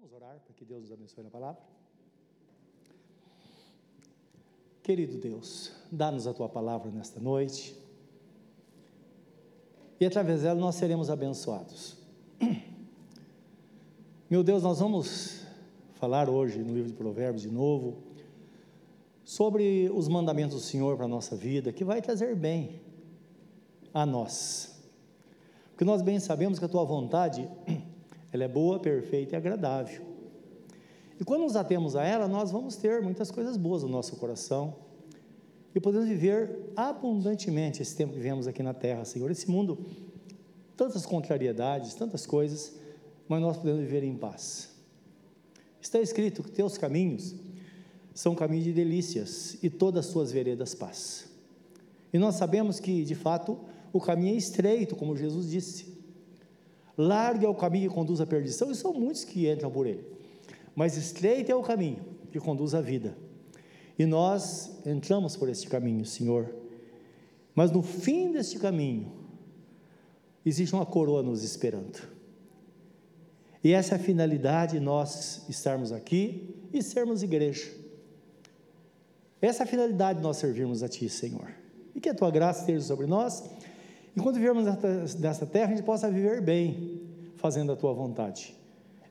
Vamos orar para que Deus nos abençoe na palavra. Querido Deus, dá-nos a tua palavra nesta noite. E através dela nós seremos abençoados. Meu Deus, nós vamos falar hoje no livro de Provérbios de novo sobre os mandamentos do Senhor para a nossa vida, que vai trazer bem a nós. Porque nós bem sabemos que a tua vontade ela é boa, perfeita e agradável. E quando nos atemos a ela, nós vamos ter muitas coisas boas no nosso coração e podemos viver abundantemente esse tempo que vivemos aqui na terra, Senhor. Esse mundo, tantas contrariedades, tantas coisas, mas nós podemos viver em paz. Está escrito que teus caminhos são caminhos de delícias e todas as suas veredas paz. E nós sabemos que, de fato, o caminho é estreito, como Jesus disse. Largo é o caminho que conduz à perdição, e são muitos que entram por ele. Mas estreito é o caminho que conduz à vida. E nós entramos por este caminho, Senhor. Mas no fim deste caminho, existe uma coroa nos esperando. E essa é a finalidade de nós estarmos aqui e sermos igreja. Essa é a finalidade de nós servirmos a Ti, Senhor. E que a Tua graça esteja sobre nós Enquanto vivermos desta terra, a gente possa viver bem, fazendo a tua vontade.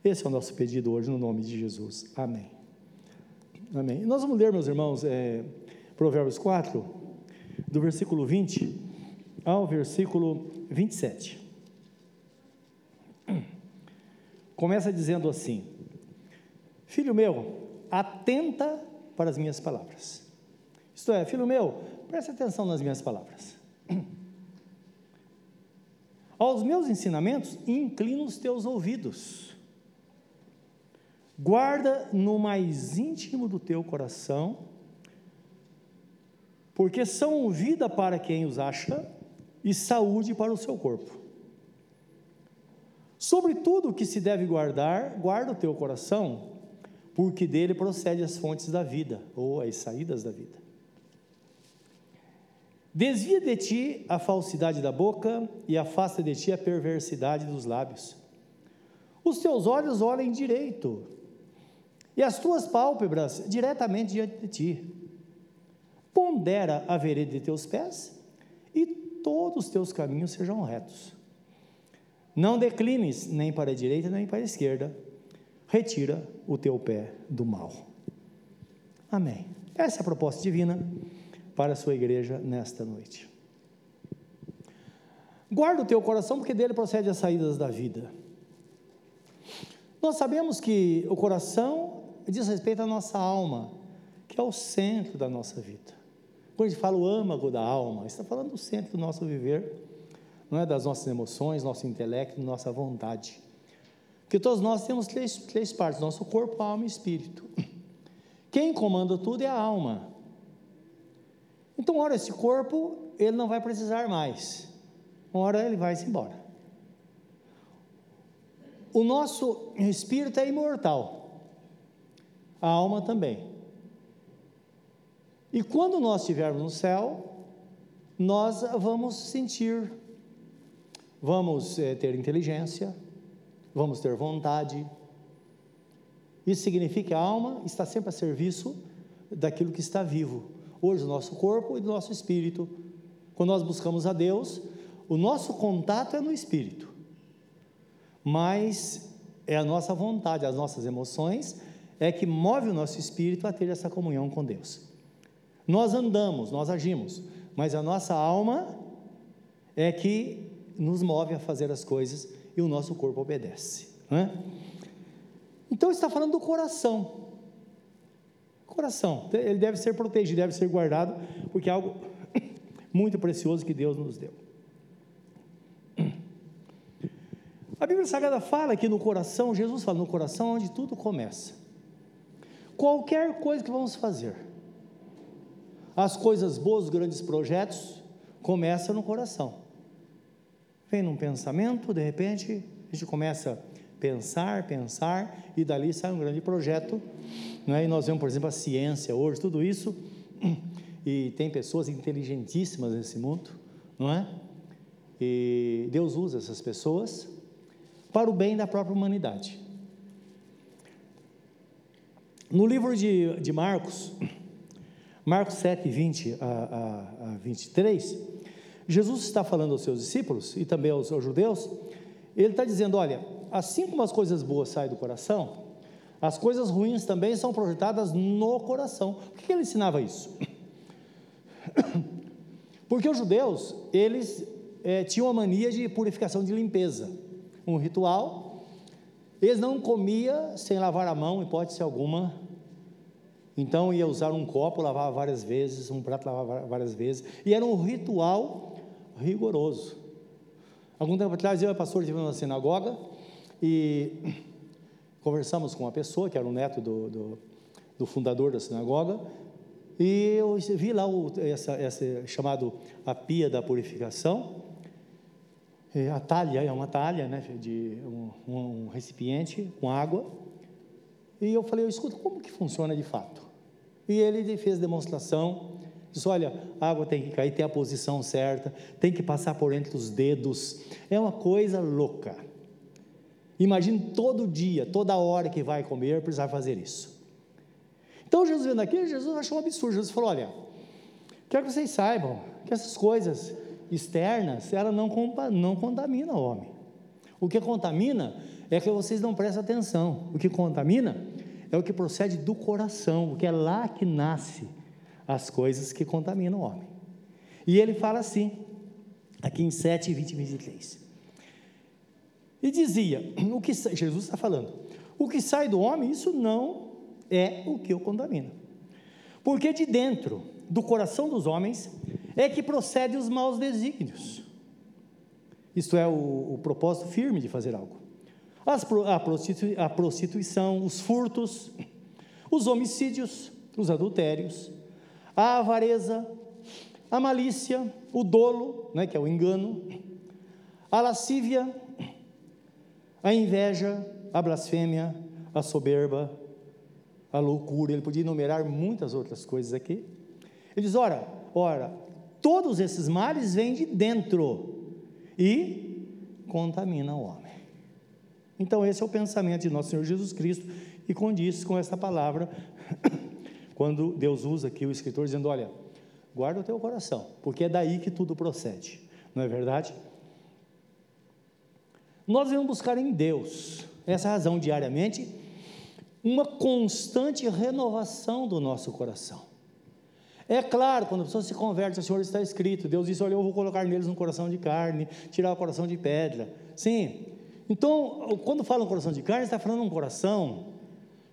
Esse é o nosso pedido hoje, no nome de Jesus. Amém. Amém. nós vamos ler, meus irmãos, é, Provérbios 4, do versículo 20 ao versículo 27. Começa dizendo assim: Filho meu, atenta para as minhas palavras. Isto é, filho meu, preste atenção nas minhas palavras. Aos meus ensinamentos, inclina os teus ouvidos. Guarda no mais íntimo do teu coração, porque são vida para quem os acha e saúde para o seu corpo. Sobre tudo o que se deve guardar, guarda o teu coração, porque dele procede as fontes da vida, ou as saídas da vida. Desvia de ti a falsidade da boca e afasta de ti a perversidade dos lábios. Os teus olhos olhem direito e as tuas pálpebras diretamente diante de ti. Pondera a vereda de teus pés e todos os teus caminhos sejam retos. Não declines nem para a direita nem para a esquerda. Retira o teu pé do mal. Amém. Essa é a proposta divina para a sua igreja nesta noite. Guarda o teu coração, porque dele procede as saídas da vida. Nós sabemos que o coração diz respeito à nossa alma, que é o centro da nossa vida. Quando a gente fala o âmago da alma, está falando do centro do nosso viver, não é das nossas emoções, nosso intelecto, nossa vontade. Porque todos nós temos três, três partes: nosso corpo, alma e espírito. Quem comanda tudo é a alma. Então, hora esse corpo, ele não vai precisar mais. Uma hora ele vai se embora. O nosso espírito é imortal. A alma também. E quando nós estivermos no céu, nós vamos sentir, vamos é, ter inteligência, vamos ter vontade. Isso significa que a alma está sempre a serviço daquilo que está vivo hoje do nosso corpo e do nosso espírito. Quando nós buscamos a Deus, o nosso contato é no espírito, mas é a nossa vontade, as nossas emoções, é que move o nosso espírito a ter essa comunhão com Deus. Nós andamos, nós agimos, mas a nossa alma é que nos move a fazer as coisas e o nosso corpo obedece. É? Então está falando do coração coração. Ele deve ser protegido, deve ser guardado, porque é algo muito precioso que Deus nos deu. A Bíblia Sagrada fala que no coração, Jesus fala, no coração onde tudo começa. Qualquer coisa que vamos fazer, as coisas boas, os grandes projetos, começa no coração. Vem num pensamento, de repente, a gente começa a pensar, pensar, e dali sai um grande projeto é? E nós vemos, por exemplo, a ciência hoje, tudo isso, e tem pessoas inteligentíssimas nesse mundo, não é? E Deus usa essas pessoas para o bem da própria humanidade. No livro de, de Marcos, Marcos 7, 20 a, a, a 23, Jesus está falando aos seus discípulos e também aos, aos judeus, ele está dizendo: olha, assim como as coisas boas saem do coração, as coisas ruins também são projetadas no coração. Por que ele ensinava isso? Porque os judeus, eles é, tinham a mania de purificação de limpeza, um ritual. Eles não comiam sem lavar a mão, hipótese alguma. Então ia usar um copo, lavava várias vezes, um prato lavava várias vezes, e era um ritual rigoroso. Algum tempo atrás eu e o pastor estivemos na sinagoga e conversamos com uma pessoa que era o neto do, do, do fundador da sinagoga, e eu vi lá o, essa, essa chamado a pia da purificação, a talha, é uma talha, né, de um, um, recipiente com água, e eu falei, escuta, como que funciona de fato? E ele fez demonstração, disse, olha, a água tem que cair, tem a posição certa, tem que passar por entre os dedos, é uma coisa louca. Imagine todo dia, toda hora que vai comer, precisar fazer isso. Então Jesus vendo aquilo, Jesus achou um absurdo. Jesus falou: olha, quero que vocês saibam que essas coisas externas, ela não, não contamina o homem. O que contamina é que vocês não prestam atenção. O que contamina é o que procede do coração, porque é lá que nasce as coisas que contaminam o homem. E ele fala assim, aqui em 7, 20 e 23. E dizia: o que Jesus está falando, o que sai do homem, isso não é o que o contamina. Porque de dentro do coração dos homens é que procede os maus desígnios. Isto é o, o propósito firme de fazer algo. As, a, a prostituição, os furtos, os homicídios, os adultérios, a avareza, a malícia, o dolo, né, que é o engano, a lascívia, a inveja, a blasfêmia, a soberba, a loucura, ele podia enumerar muitas outras coisas aqui. Ele diz: ora, ora, todos esses males vêm de dentro e contaminam o homem. Então, esse é o pensamento de nosso Senhor Jesus Cristo e condiz com essa palavra, quando Deus usa aqui o escritor dizendo: olha, guarda o teu coração, porque é daí que tudo procede, não é verdade? Nós devemos buscar em Deus, essa razão diariamente, uma constante renovação do nosso coração. É claro, quando a pessoa se converte, o Senhor está escrito, Deus disse: Olha, eu vou colocar neles um coração de carne, tirar o coração de pedra. Sim. Então, quando fala um coração de carne, está falando um coração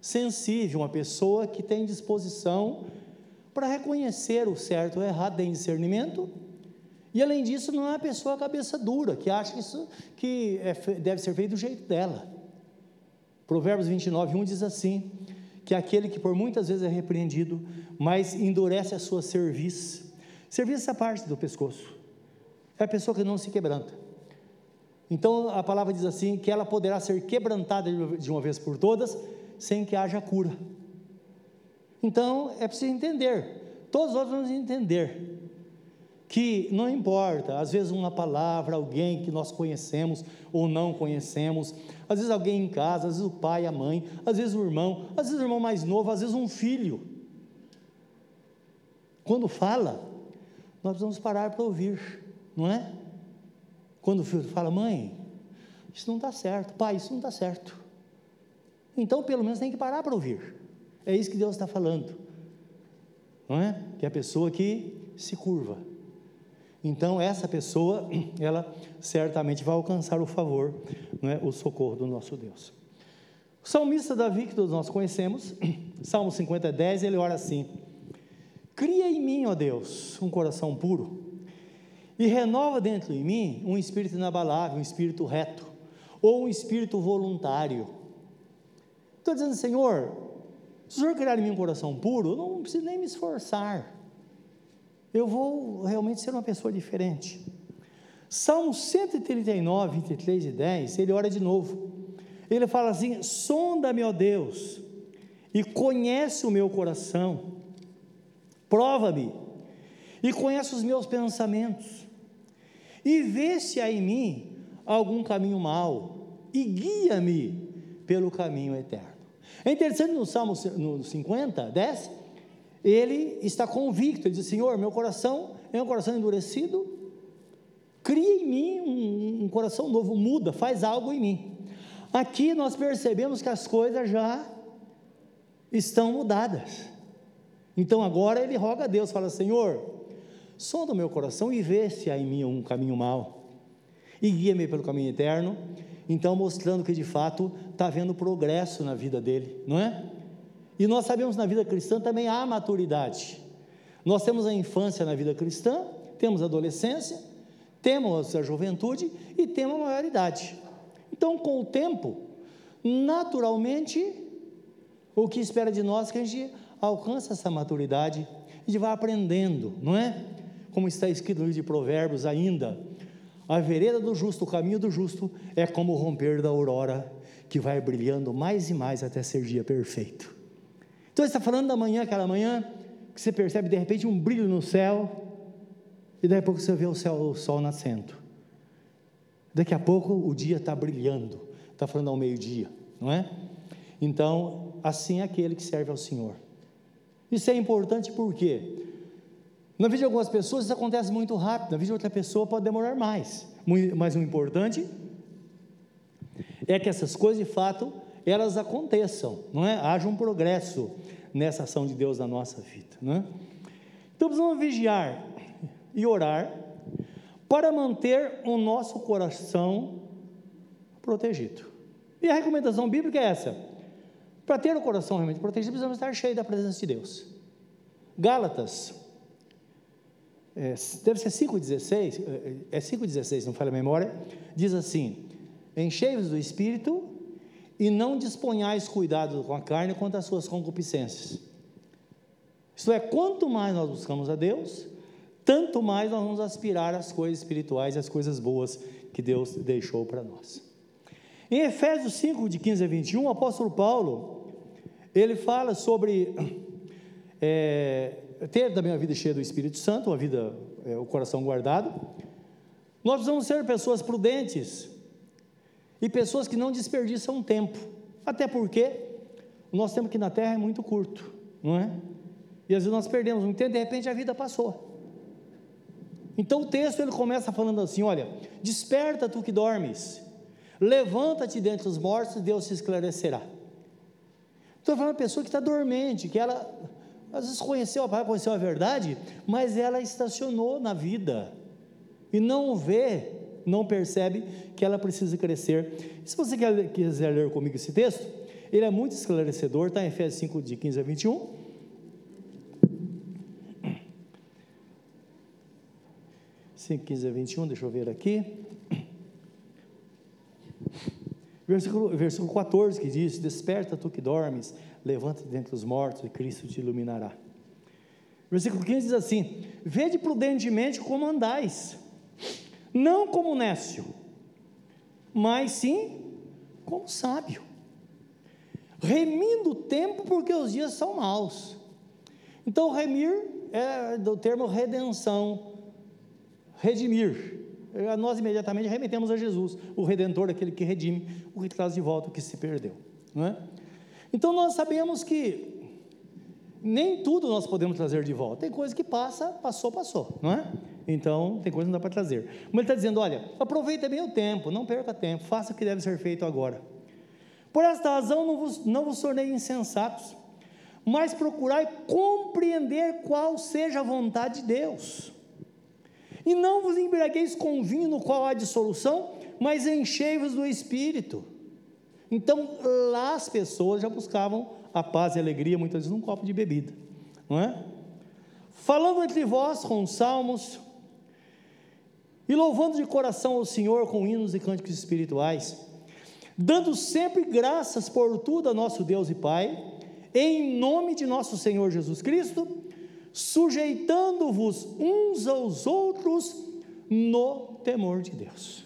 sensível, uma pessoa que tem disposição para reconhecer o certo e o errado, tem discernimento e além disso, não é uma pessoa cabeça dura, que acha que isso que é, deve ser feito do jeito dela. Provérbios 29, 1 diz assim: que aquele que por muitas vezes é repreendido, mas endurece a sua cerviz. Cerviz é essa parte do pescoço. É a pessoa que não se quebranta. Então a palavra diz assim: que ela poderá ser quebrantada de uma vez por todas, sem que haja cura. Então é preciso entender, todos nós vamos entender que não importa, às vezes uma palavra, alguém que nós conhecemos ou não conhecemos, às vezes alguém em casa, às vezes o pai, a mãe, às vezes o irmão, às vezes o irmão mais novo, às vezes um filho. Quando fala, nós precisamos parar para ouvir, não é? Quando o filho fala, mãe, isso não está certo, pai, isso não está certo. Então, pelo menos tem que parar para ouvir. É isso que Deus está falando, não é? Que é a pessoa que se curva então essa pessoa, ela certamente vai alcançar o favor, é? o socorro do nosso Deus. O salmista Davi, que todos nós conhecemos, Salmo 50, 10, ele ora assim: Cria em mim, ó Deus, um coração puro, e renova dentro de mim um espírito inabalável, um espírito reto, ou um espírito voluntário. Estou dizendo, Senhor, se o Senhor criar em mim um coração puro, eu não preciso nem me esforçar eu vou realmente ser uma pessoa diferente. Salmo 139, 23 e 10, ele ora de novo. Ele fala assim: sonda-me, ó Deus, e conhece o meu coração, prova-me, e conhece os meus pensamentos, e vê se há em mim algum caminho mau, e guia-me pelo caminho eterno. É interessante no Salmo no 50, 10, ele está convicto, ele diz: Senhor, meu coração é um coração endurecido, cria em mim um, um coração novo, muda, faz algo em mim. Aqui nós percebemos que as coisas já estão mudadas. Então agora ele roga a Deus, fala: Senhor, sonda o meu coração e vê se há em mim um caminho mau, e guia-me pelo caminho eterno. Então, mostrando que de fato está havendo progresso na vida dele, não é? E nós sabemos na vida cristã também há maturidade. Nós temos a infância na vida cristã, temos a adolescência, temos a juventude e temos a maioridade. Então, com o tempo, naturalmente, o que espera de nós é que a gente alcança essa maturidade, a gente vai aprendendo, não é? Como está escrito no livro de Provérbios ainda, a vereda do justo, o caminho do justo, é como o romper da aurora, que vai brilhando mais e mais até ser dia perfeito. Então, ele está falando da manhã, aquela manhã, que você percebe de repente um brilho no céu, e daí a pouco você vê o, céu, o sol nascendo. Daqui a pouco o dia está brilhando, está falando ao meio-dia, não é? Então, assim é aquele que serve ao Senhor. Isso é importante porque na vida de algumas pessoas isso acontece muito rápido, na vida de outra pessoa pode demorar mais. Mas o importante é que essas coisas de fato elas aconteçam, não é? Haja um progresso nessa ação de Deus na nossa vida, não é? Então precisamos vigiar e orar para manter o nosso coração protegido. E a recomendação bíblica é essa: para ter o coração realmente protegido, precisamos estar cheio da presença de Deus. Gálatas é, deve ser 5,16, é 5,16, é não falha a memória, diz assim: Enchei-vos do Espírito e não disponhais cuidado com a carne quanto às suas concupiscências. Isto é, quanto mais nós buscamos a Deus, tanto mais nós vamos aspirar às coisas espirituais e às coisas boas que Deus deixou para nós. Em Efésios 5, de 15 a 21, o apóstolo Paulo, ele fala sobre é, ter também uma vida cheia do Espírito Santo, uma vida, é, o coração guardado. Nós precisamos ser pessoas prudentes e pessoas que não desperdiçam tempo, até porque o nosso tempo aqui na Terra é muito curto, não é? E às vezes nós perdemos um tempo de repente a vida passou. Então o texto ele começa falando assim: olha, desperta tu que dormes, levanta-te dentre os mortos Deus se esclarecerá. Estou falando de uma pessoa que está dormente, que ela às vezes conheceu a palavra, conheceu a verdade, mas ela estacionou na vida e não vê, não percebe que ela precisa crescer. Se você quiser ler comigo esse texto, ele é muito esclarecedor, está em Efésios 5, de 15 a 21. Cinco, 15 a 21, deixa eu ver aqui. Versículo, versículo 14 que diz: Desperta tu que dormes, levanta-te dentre os mortos e Cristo te iluminará. Versículo 15 diz assim: Vede prudentemente como andais, não como nécio, mas sim como sábio, remindo o tempo, porque os dias são maus. Então, remir é do termo redenção, redimir. Nós imediatamente remetemos a Jesus, o Redentor, aquele que redime, o que traz de volta o que se perdeu. Não é? Então nós sabemos que nem tudo nós podemos trazer de volta. Tem coisa que passa, passou, passou, não é? Então, tem coisa que não dá para trazer. Mas ele está dizendo: olha, aproveita bem o tempo, não perca tempo, faça o que deve ser feito agora. Por esta razão, não vos, não vos tornei insensatos, mas procurai compreender qual seja a vontade de Deus. E não vos embriagueis com vinho no qual há dissolução, mas enchei-vos do Espírito então, lá as pessoas já buscavam a paz e a alegria, muitas vezes num copo de bebida, não é? Falando entre vós com salmos, e louvando de coração ao Senhor com hinos e cânticos espirituais, dando sempre graças por tudo a nosso Deus e Pai, em nome de nosso Senhor Jesus Cristo, sujeitando-vos uns aos outros no temor de Deus.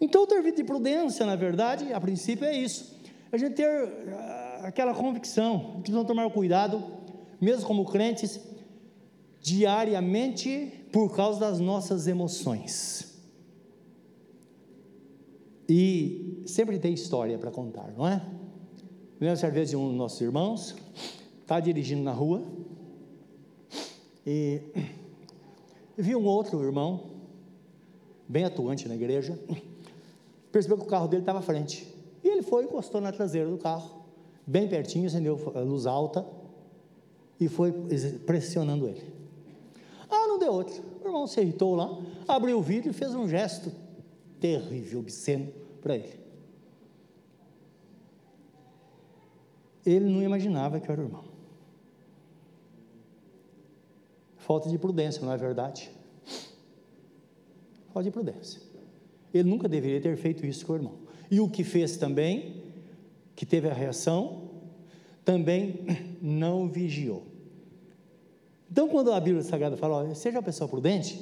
Então, ter vida de prudência, na verdade, a princípio é isso. A gente ter uh, aquela convicção, que precisamos tomar cuidado, mesmo como crentes, diariamente por causa das nossas emoções. E sempre tem história para contar, não é? lembro certa vez de um dos nossos irmãos, está dirigindo na rua, e vi um outro irmão, bem atuante na igreja, percebeu que o carro dele estava à frente. E ele foi, encostou na traseira do carro, bem pertinho, acendeu a luz alta e foi pressionando ele. Ah, não deu outro. O irmão se irritou lá, abriu o vidro e fez um gesto terrível, obsceno para ele. Ele não imaginava que era o irmão. Falta de prudência, não é verdade? Falta de prudência. Ele nunca deveria ter feito isso com o irmão. E o que fez também, que teve a reação, também não vigiou. Então, quando a Bíblia Sagrada fala, ó, seja uma pessoa prudente,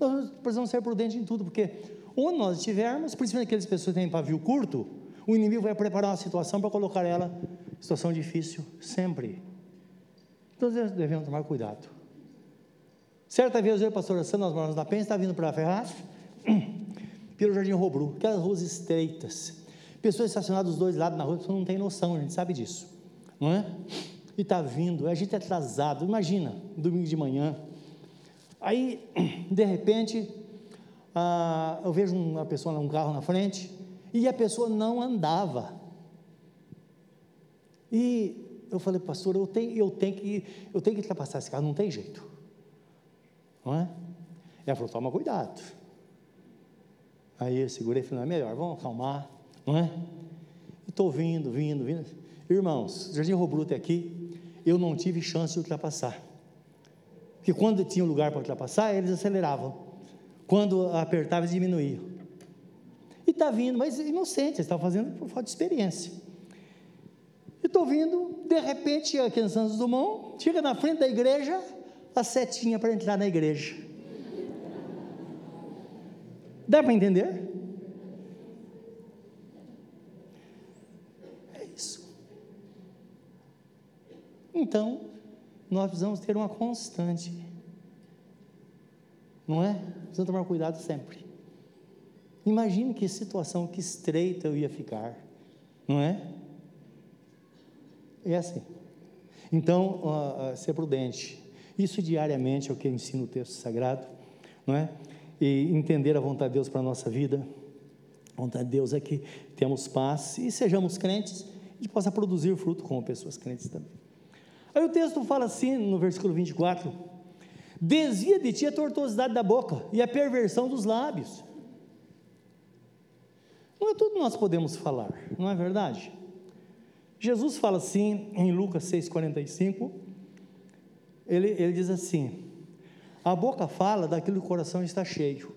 nós precisamos ser prudentes em tudo, porque onde nós estivermos, principalmente aquelas pessoas que têm pavio curto, o inimigo vai preparar uma situação para colocar ela em situação difícil, sempre. Então, nós devemos tomar cuidado. Certa vez eu e o pastor Sandro, nós moramos na Penha, está vindo para a Ferraz, pelo Jardim Robru, aquelas ruas estreitas, pessoas estacionadas dos dois lados na rua, a pessoa não tem noção, a gente sabe disso, não é? E está vindo, a gente é atrasado, imagina, domingo de manhã, aí, de repente, ah, eu vejo uma pessoa num carro na frente, e a pessoa não andava, e eu falei, pastor, eu tenho, eu tenho, que, eu tenho que ultrapassar esse carro, não tem jeito, não é? Ela falou, toma cuidado, Aí eu segurei e falei, não, é melhor, vamos acalmar, não é? Estou vindo, vindo, vindo. Irmãos, Jardim Robruto é aqui, eu não tive chance de ultrapassar. Porque quando tinha um lugar para ultrapassar, eles aceleravam. Quando apertava, eles diminuíam. E está vindo, mas inocente, eles estavam fazendo por falta de experiência. E estou vindo, de repente, aqui no Santos Dumont, chega na frente da igreja, a setinha para entrar na igreja. Dá para entender? É isso. Então, nós precisamos ter uma constante. Não é? Precisamos tomar cuidado sempre. Imagine que situação, que estreita eu ia ficar. Não é? É assim. Então, uh, uh, ser prudente. Isso diariamente é o que ensina o texto sagrado, não é? e entender a vontade de Deus para a nossa vida. A vontade de Deus é que temos paz e sejamos crentes e possa produzir fruto como pessoas crentes também. Aí o texto fala assim no versículo 24: Desvia de ti a tortuosidade da boca e a perversão dos lábios. Não é tudo nós podemos falar, não é verdade? Jesus fala assim em Lucas 6,45, ele, ele diz assim: a boca fala daquilo que o coração está cheio.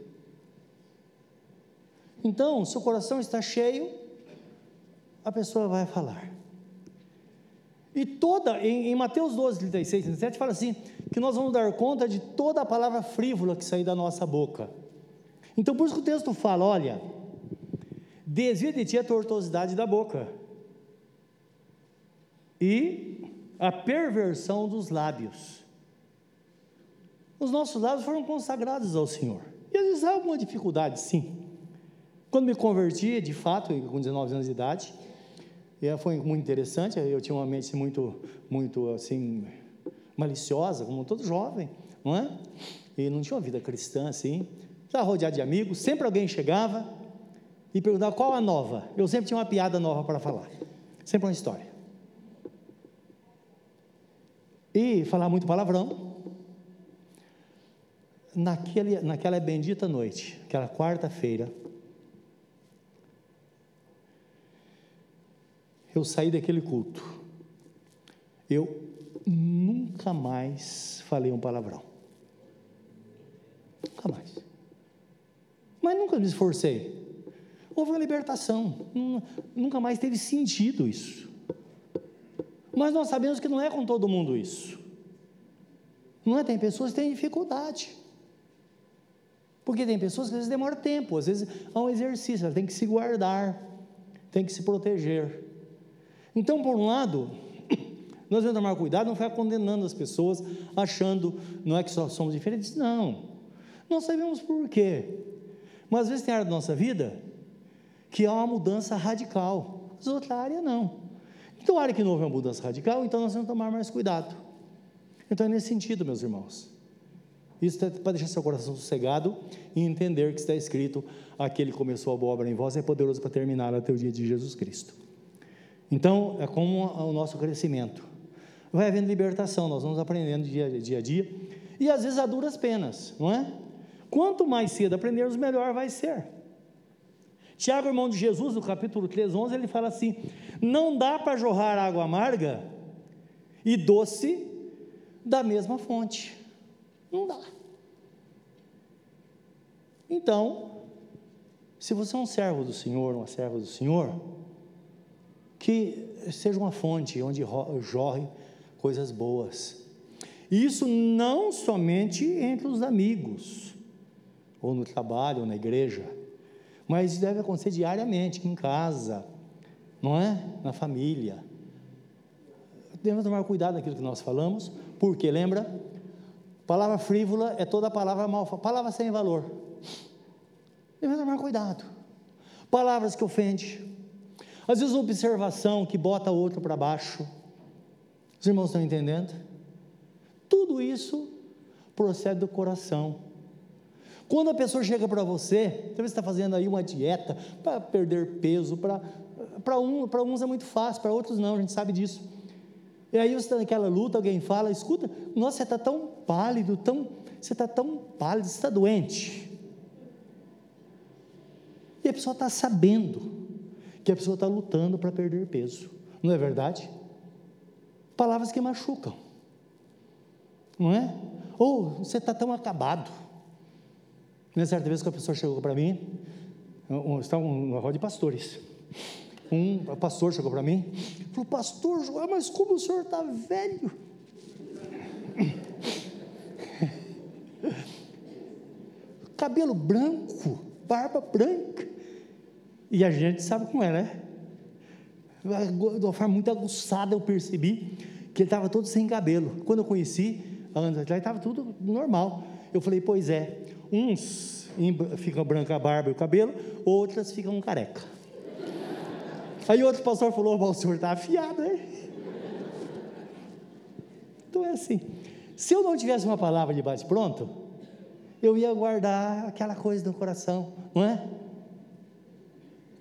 Então, se o coração está cheio, a pessoa vai falar. E toda, em, em Mateus 12, 36, 37, fala assim: que nós vamos dar conta de toda a palavra frívola que sair da nossa boca. Então, por isso que o texto fala: olha, desvia de ti a tortuosidade da boca e a perversão dos lábios os nossos lábios foram consagrados ao Senhor. E às vezes há alguma dificuldade, sim. Quando me converti, de fato, com 19 anos de idade, foi muito interessante, eu tinha uma mente muito, muito assim, maliciosa, como todo jovem, não é? E não tinha uma vida cristã assim, estava rodeado de amigos, sempre alguém chegava e perguntava qual a nova. Eu sempre tinha uma piada nova para falar, sempre uma história. E falar muito palavrão, naquele, naquela bendita noite, aquela quarta-feira, eu saí daquele culto. Eu nunca mais falei um palavrão. Nunca mais. Mas nunca me esforcei. Houve uma libertação. Nunca mais teve sentido isso. Mas nós sabemos que não é com todo mundo isso. Não é? Tem pessoas que têm dificuldade. Porque tem pessoas que às vezes demoram tempo, às vezes há um exercício, ela tem que se guardar, tem que se proteger. Então, por um lado, nós devemos tomar cuidado, não ficar condenando as pessoas, achando, não é que só somos diferentes, não. Nós sabemos por quê. Mas às vezes tem área da nossa vida que há uma mudança radical, as outras áreas não. Então Tomara que não houve uma mudança radical, então nós vamos tomar mais cuidado. Então é nesse sentido, meus irmãos. Isso é para deixar seu coração sossegado e entender que está escrito: aquele que começou a boa obra em vós é poderoso para terminar até o dia de Jesus Cristo. Então, é como o nosso crescimento. Vai havendo libertação, nós vamos aprendendo dia, dia a dia, e às vezes a duras penas, não é? Quanto mais cedo aprendermos, melhor vai ser. Tiago, irmão de Jesus, no capítulo 3, 11, ele fala assim: Não dá para jorrar água amarga e doce da mesma fonte. Não dá. Então, se você é um servo do Senhor, uma serva do Senhor, que seja uma fonte onde jorre coisas boas. Isso não somente entre os amigos, ou no trabalho, ou na igreja, mas deve acontecer diariamente, em casa, não é? Na família. Devemos tomar cuidado naquilo que nós falamos, porque lembra? Palavra frívola é toda palavra mal, palavra sem valor. Devemos tomar cuidado. Palavras que ofendem. Às vezes, observação que bota outro para baixo. Os irmãos estão entendendo? Tudo isso procede do coração. Quando a pessoa chega para você, você está fazendo aí uma dieta para perder peso, para um, uns é muito fácil, para outros não, a gente sabe disso. E aí você está naquela luta, alguém fala, escuta, nossa, você está tão pálido, tão, você está tão pálido, você está doente. E a pessoa está sabendo que a pessoa está lutando para perder peso, não é verdade? Palavras que machucam, não é? Ou você está tão acabado. Uma certa vez que a pessoa chegou para mim, estava uma roda de pastores. Um pastor chegou para mim falou: Pastor João, mas como o senhor está velho? Cabelo branco, barba branca. E a gente sabe como é, né? De uma forma muito aguçada eu percebi que ele estava todo sem cabelo. Quando eu conheci, anos atrás, estava tudo normal. Eu falei, pois é, uns ficam branca a barba e o cabelo, outras ficam careca. Aí outro pastor falou, o senhor está afiado, hein? Então é assim. Se eu não tivesse uma palavra de bate pronto, eu ia guardar aquela coisa no coração, não é?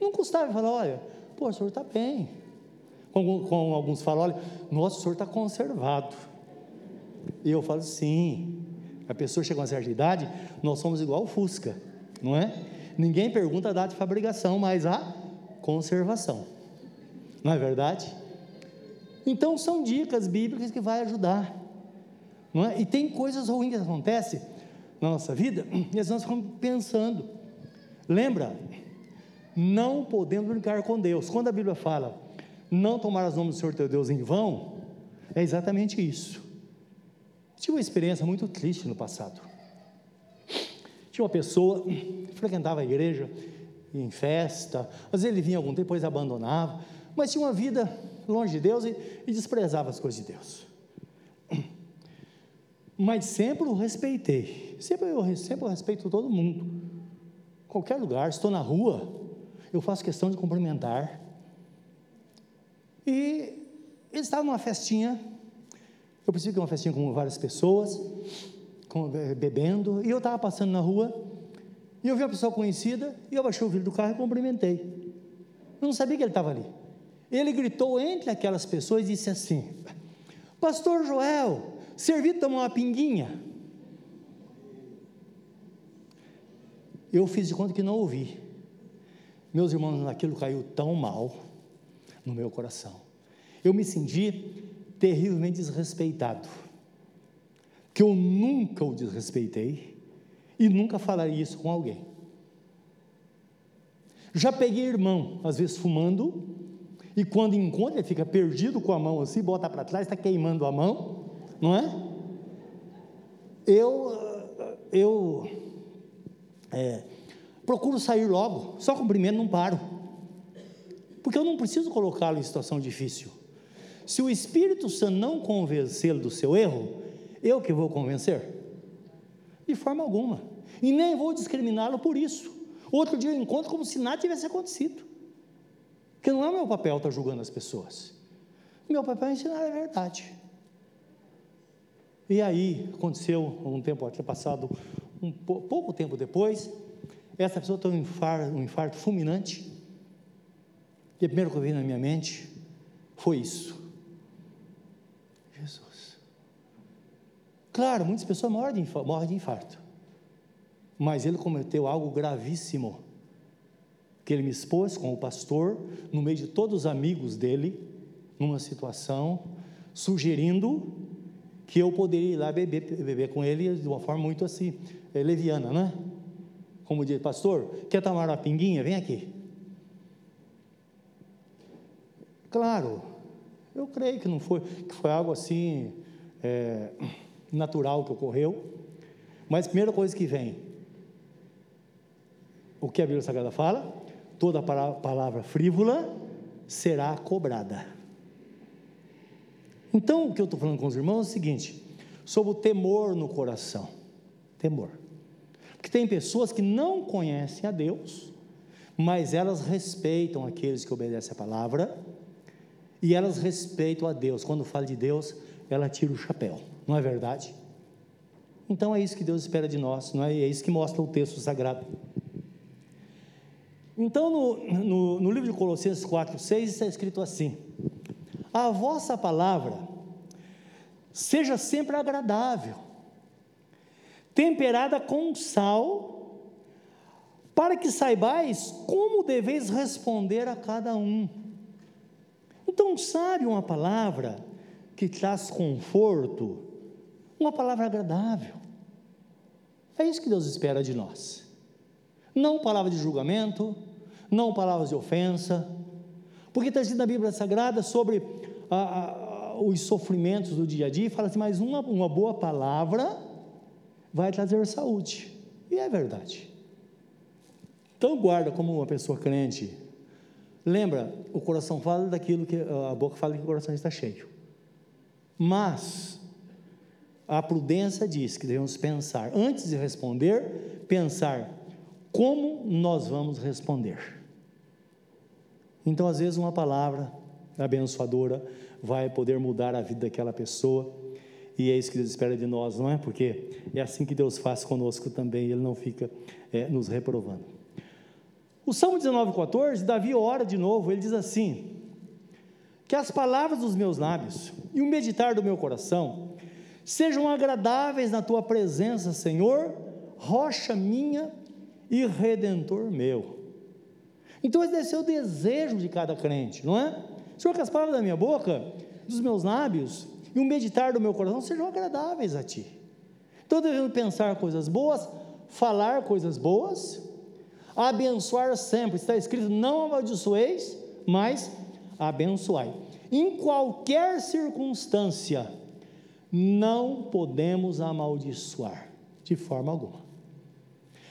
Não custava falar, olha, pô, o senhor está bem. Com, com, alguns falam, olha, nossa, o senhor está conservado. E eu falo, sim. A pessoa chega a uma certa idade, nós somos igual o Fusca, não é? Ninguém pergunta a data de fabricação, mas a conservação. Não é verdade? Então são dicas bíblicas que vai ajudar. Não é? E tem coisas ruins que acontecem na nossa vida, e nós ficamos pensando. Lembra? Não podemos brincar com Deus. Quando a Bíblia fala, não tomar os nomes do Senhor teu Deus em vão, é exatamente isso. Tive uma experiência muito triste no passado. Tinha uma pessoa que frequentava a igreja em festa, às vezes ele vinha algum tempo, depois abandonava, mas tinha uma vida longe de Deus e, e desprezava as coisas de Deus. Mas sempre o respeitei, sempre eu, sempre eu respeito todo mundo. Qualquer lugar, estou na rua, eu faço questão de cumprimentar. E eles estavam numa festinha, eu percebi que era uma festinha com várias pessoas, com, eh, bebendo, e eu estava passando na rua, e eu vi uma pessoa conhecida, e eu baixei o vidro do carro e cumprimentei. Eu não sabia que ele estava ali. Ele gritou entre aquelas pessoas e disse assim: Pastor Joel, servi tomar uma pinguinha. Eu fiz de conta que não ouvi. Meus irmãos, aquilo caiu tão mal no meu coração. Eu me senti terrivelmente desrespeitado. Que eu nunca o desrespeitei e nunca falaria isso com alguém. Já peguei irmão, às vezes fumando, e quando encontra, ele fica perdido com a mão assim, bota para trás, está queimando a mão, não é? Eu, eu, é, procuro sair logo, só cumprimento, não paro. Porque eu não preciso colocá-lo em situação difícil. Se o Espírito Santo não convencê-lo do seu erro, eu que vou convencer? De forma alguma. E nem vou discriminá-lo por isso. Outro dia eu encontro como se nada tivesse acontecido. Porque não é meu papel estar julgando as pessoas. Meu papel é ensinar a verdade. E aí, aconteceu um tempo passado, um pouco tempo depois, essa pessoa teve um infarto, um infarto fulminante. E a primeira coisa que veio na minha mente foi isso. Jesus. Claro, muitas pessoas morrem de, infarto. Mas ele cometeu algo gravíssimo. Que ele me expôs com o pastor, no meio de todos os amigos dele, numa situação, sugerindo que eu poderia ir lá beber, beber com ele de uma forma muito assim, é, leviana, né? Como diz, pastor, quer tomar uma pinguinha? Vem aqui. Claro, eu creio que não foi, que foi algo assim é, natural que ocorreu, mas primeira coisa que vem, o que a Bíblia Sagrada fala? Toda palavra frívola será cobrada. Então, o que eu estou falando com os irmãos é o seguinte: sobre o temor no coração. Temor. Porque tem pessoas que não conhecem a Deus, mas elas respeitam aqueles que obedecem a palavra, e elas respeitam a Deus. Quando fala de Deus, ela tira o chapéu, não é verdade? Então é isso que Deus espera de nós, não é? É isso que mostra o texto sagrado. Então, no, no, no livro de Colossenses 4, 6, está escrito assim: a vossa palavra seja sempre agradável, temperada com sal, para que saibais como deveis responder a cada um. Então, sabe uma palavra que traz conforto, uma palavra agradável. É isso que Deus espera de nós. Não palavra de julgamento, não palavras de ofensa, porque está escrito na Bíblia Sagrada sobre a, a, os sofrimentos do dia a dia, e fala assim: mas uma, uma boa palavra vai trazer saúde. E é verdade. Então guarda como uma pessoa crente. Lembra, o coração fala daquilo que a boca fala que o coração está cheio. Mas a prudência diz que devemos pensar, antes de responder, pensar como nós vamos responder. Então, às vezes, uma palavra abençoadora vai poder mudar a vida daquela pessoa. E é isso que Deus espera de nós, não é? Porque é assim que Deus faz conosco também, Ele não fica é, nos reprovando. O Salmo 19, 14, Davi ora de novo, ele diz assim: Que as palavras dos meus lábios e o meditar do meu coração sejam agradáveis na tua presença, Senhor, rocha minha e redentor meu. Então esse deve ser o desejo de cada crente, não é? Senhor, que as palavras da minha boca, dos meus lábios e o meditar do meu coração sejam agradáveis a Ti. Então devemos pensar coisas boas, falar coisas boas, abençoar sempre. Está escrito: não amaldiçoeis, mas abençoai. Em qualquer circunstância, não podemos amaldiçoar, de forma alguma.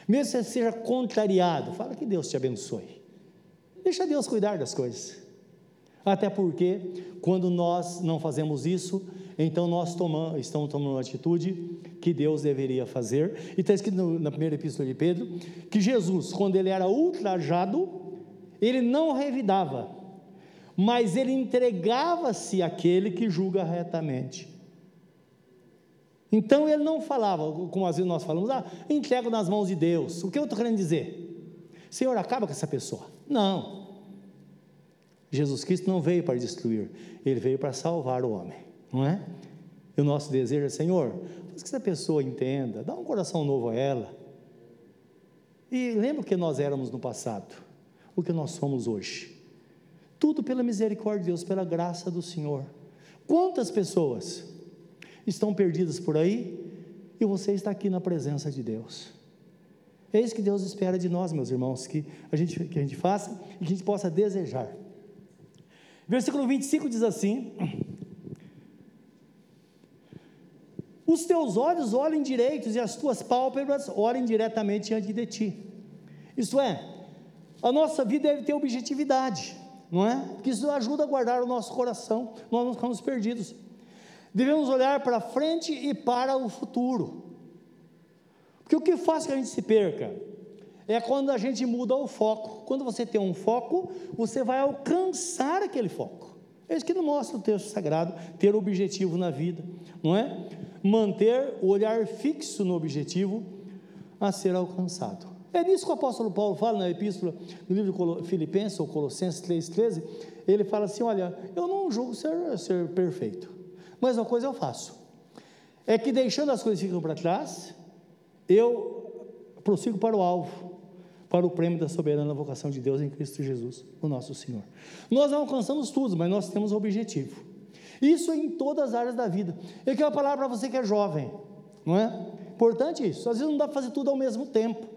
Mesmo que você seja contrariado, fala que Deus te abençoe. Deixa Deus cuidar das coisas. Até porque, quando nós não fazemos isso, então nós tomamos, estamos tomando uma atitude que Deus deveria fazer. E está escrito na primeira epístola de Pedro que Jesus, quando ele era ultrajado, ele não revidava, mas ele entregava-se àquele que julga retamente. Então ele não falava, como às vezes nós falamos, ah, entrego nas mãos de Deus. O que eu estou querendo dizer? Senhor, acaba com essa pessoa. Não. Jesus Cristo não veio para destruir, ele veio para salvar o homem, não é? E o nosso desejo é, Senhor, faz que essa pessoa entenda, dá um coração novo a ela. E lembra o que nós éramos no passado, o que nós somos hoje. Tudo pela misericórdia de Deus, pela graça do Senhor. Quantas pessoas estão perdidas por aí e você está aqui na presença de Deus? É isso que Deus espera de nós, meus irmãos, que a gente, que a gente faça e que a gente possa desejar. Versículo 25 diz assim: Os teus olhos olhem direitos e as tuas pálpebras olhem diretamente diante de ti. Isto é, a nossa vida deve ter objetividade, não é? Porque isso ajuda a guardar o nosso coração, nós não ficamos perdidos. Devemos olhar para frente e para o futuro. Porque o que faz que a gente se perca é quando a gente muda o foco. Quando você tem um foco, você vai alcançar aquele foco. É isso que mostra o texto sagrado, ter objetivo na vida, não é? Manter o olhar fixo no objetivo a ser alcançado. É nisso que o apóstolo Paulo fala na epístola, no livro de Filipenses ou Colossenses 3,13, ele fala assim: Olha, eu não julgo ser, ser perfeito, mas uma coisa eu faço, é que deixando as coisas que ficam para trás, eu prossigo para o alvo, para o prêmio da soberana vocação de Deus em Cristo Jesus, o nosso Senhor. Nós não alcançamos tudo, mas nós temos objetivo. Isso em todas as áreas da vida. Eu quero falar para você que é jovem, não é? Importante isso. Às vezes não dá para fazer tudo ao mesmo tempo.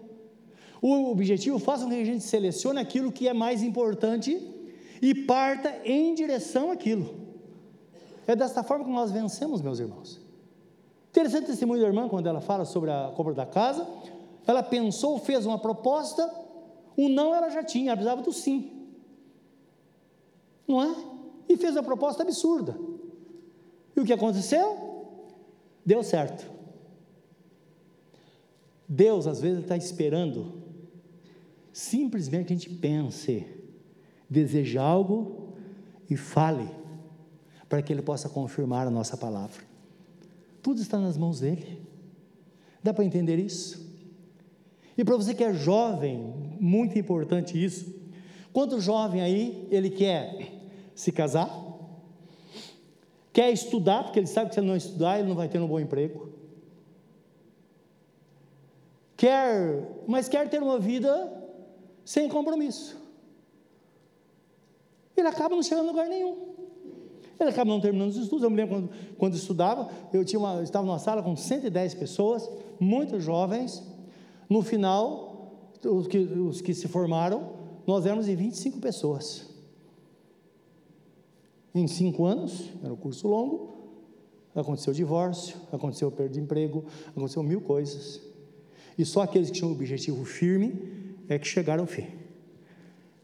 O objetivo faça com que a gente selecione aquilo que é mais importante e parta em direção àquilo. É desta forma que nós vencemos, meus irmãos. Interessante testemunho da irmã quando ela fala sobre a compra da casa. Ela pensou, fez uma proposta, o não ela já tinha, ela precisava do sim. Não é? E fez uma proposta absurda. E o que aconteceu? Deu certo. Deus, às vezes, está esperando simplesmente que a gente pense, deseje algo e fale, para que Ele possa confirmar a nossa palavra. Tudo está nas mãos dEle. Dá para entender isso? E para você que é jovem, muito importante isso. Quanto jovem aí, ele quer se casar, quer estudar, porque ele sabe que se ele não estudar, ele não vai ter um bom emprego. Quer, mas quer ter uma vida sem compromisso. Ele acaba não chegando a lugar nenhum. Ele acaba não terminando os estudos. Eu me lembro quando, quando estudava, eu tinha uma, estava numa sala com 110 pessoas, muito jovens, no final, os que, os que se formaram, nós éramos em 25 pessoas. Em cinco anos, era um curso longo, aconteceu divórcio, aconteceu perda de emprego, aconteceu mil coisas. E só aqueles que tinham um objetivo firme é que chegaram ao fim.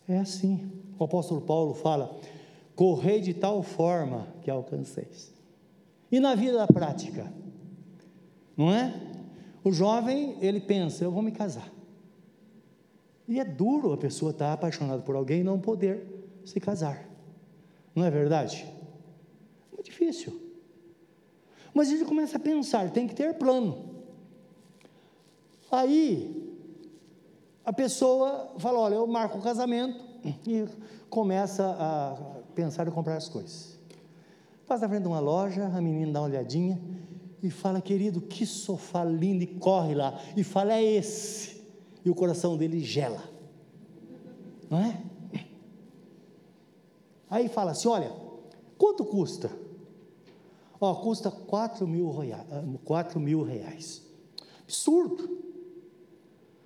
É assim. O apóstolo Paulo fala: correi de tal forma que alcanceis. E na vida da prática, não é? O jovem, ele pensa, eu vou me casar. E é duro a pessoa estar apaixonada por alguém e não poder se casar. Não é verdade? É difícil. Mas gente começa a pensar, tem que ter plano. Aí, a pessoa fala: olha, eu marco o casamento e começa a pensar em comprar as coisas. Faz na frente de uma loja, a menina dá uma olhadinha, e fala, querido, que sofá lindo, e corre lá, e fala, é esse. E o coração dele gela, não é? Aí fala assim: olha, quanto custa? Ó, custa 4 mil, reais, 4 mil reais. Absurdo.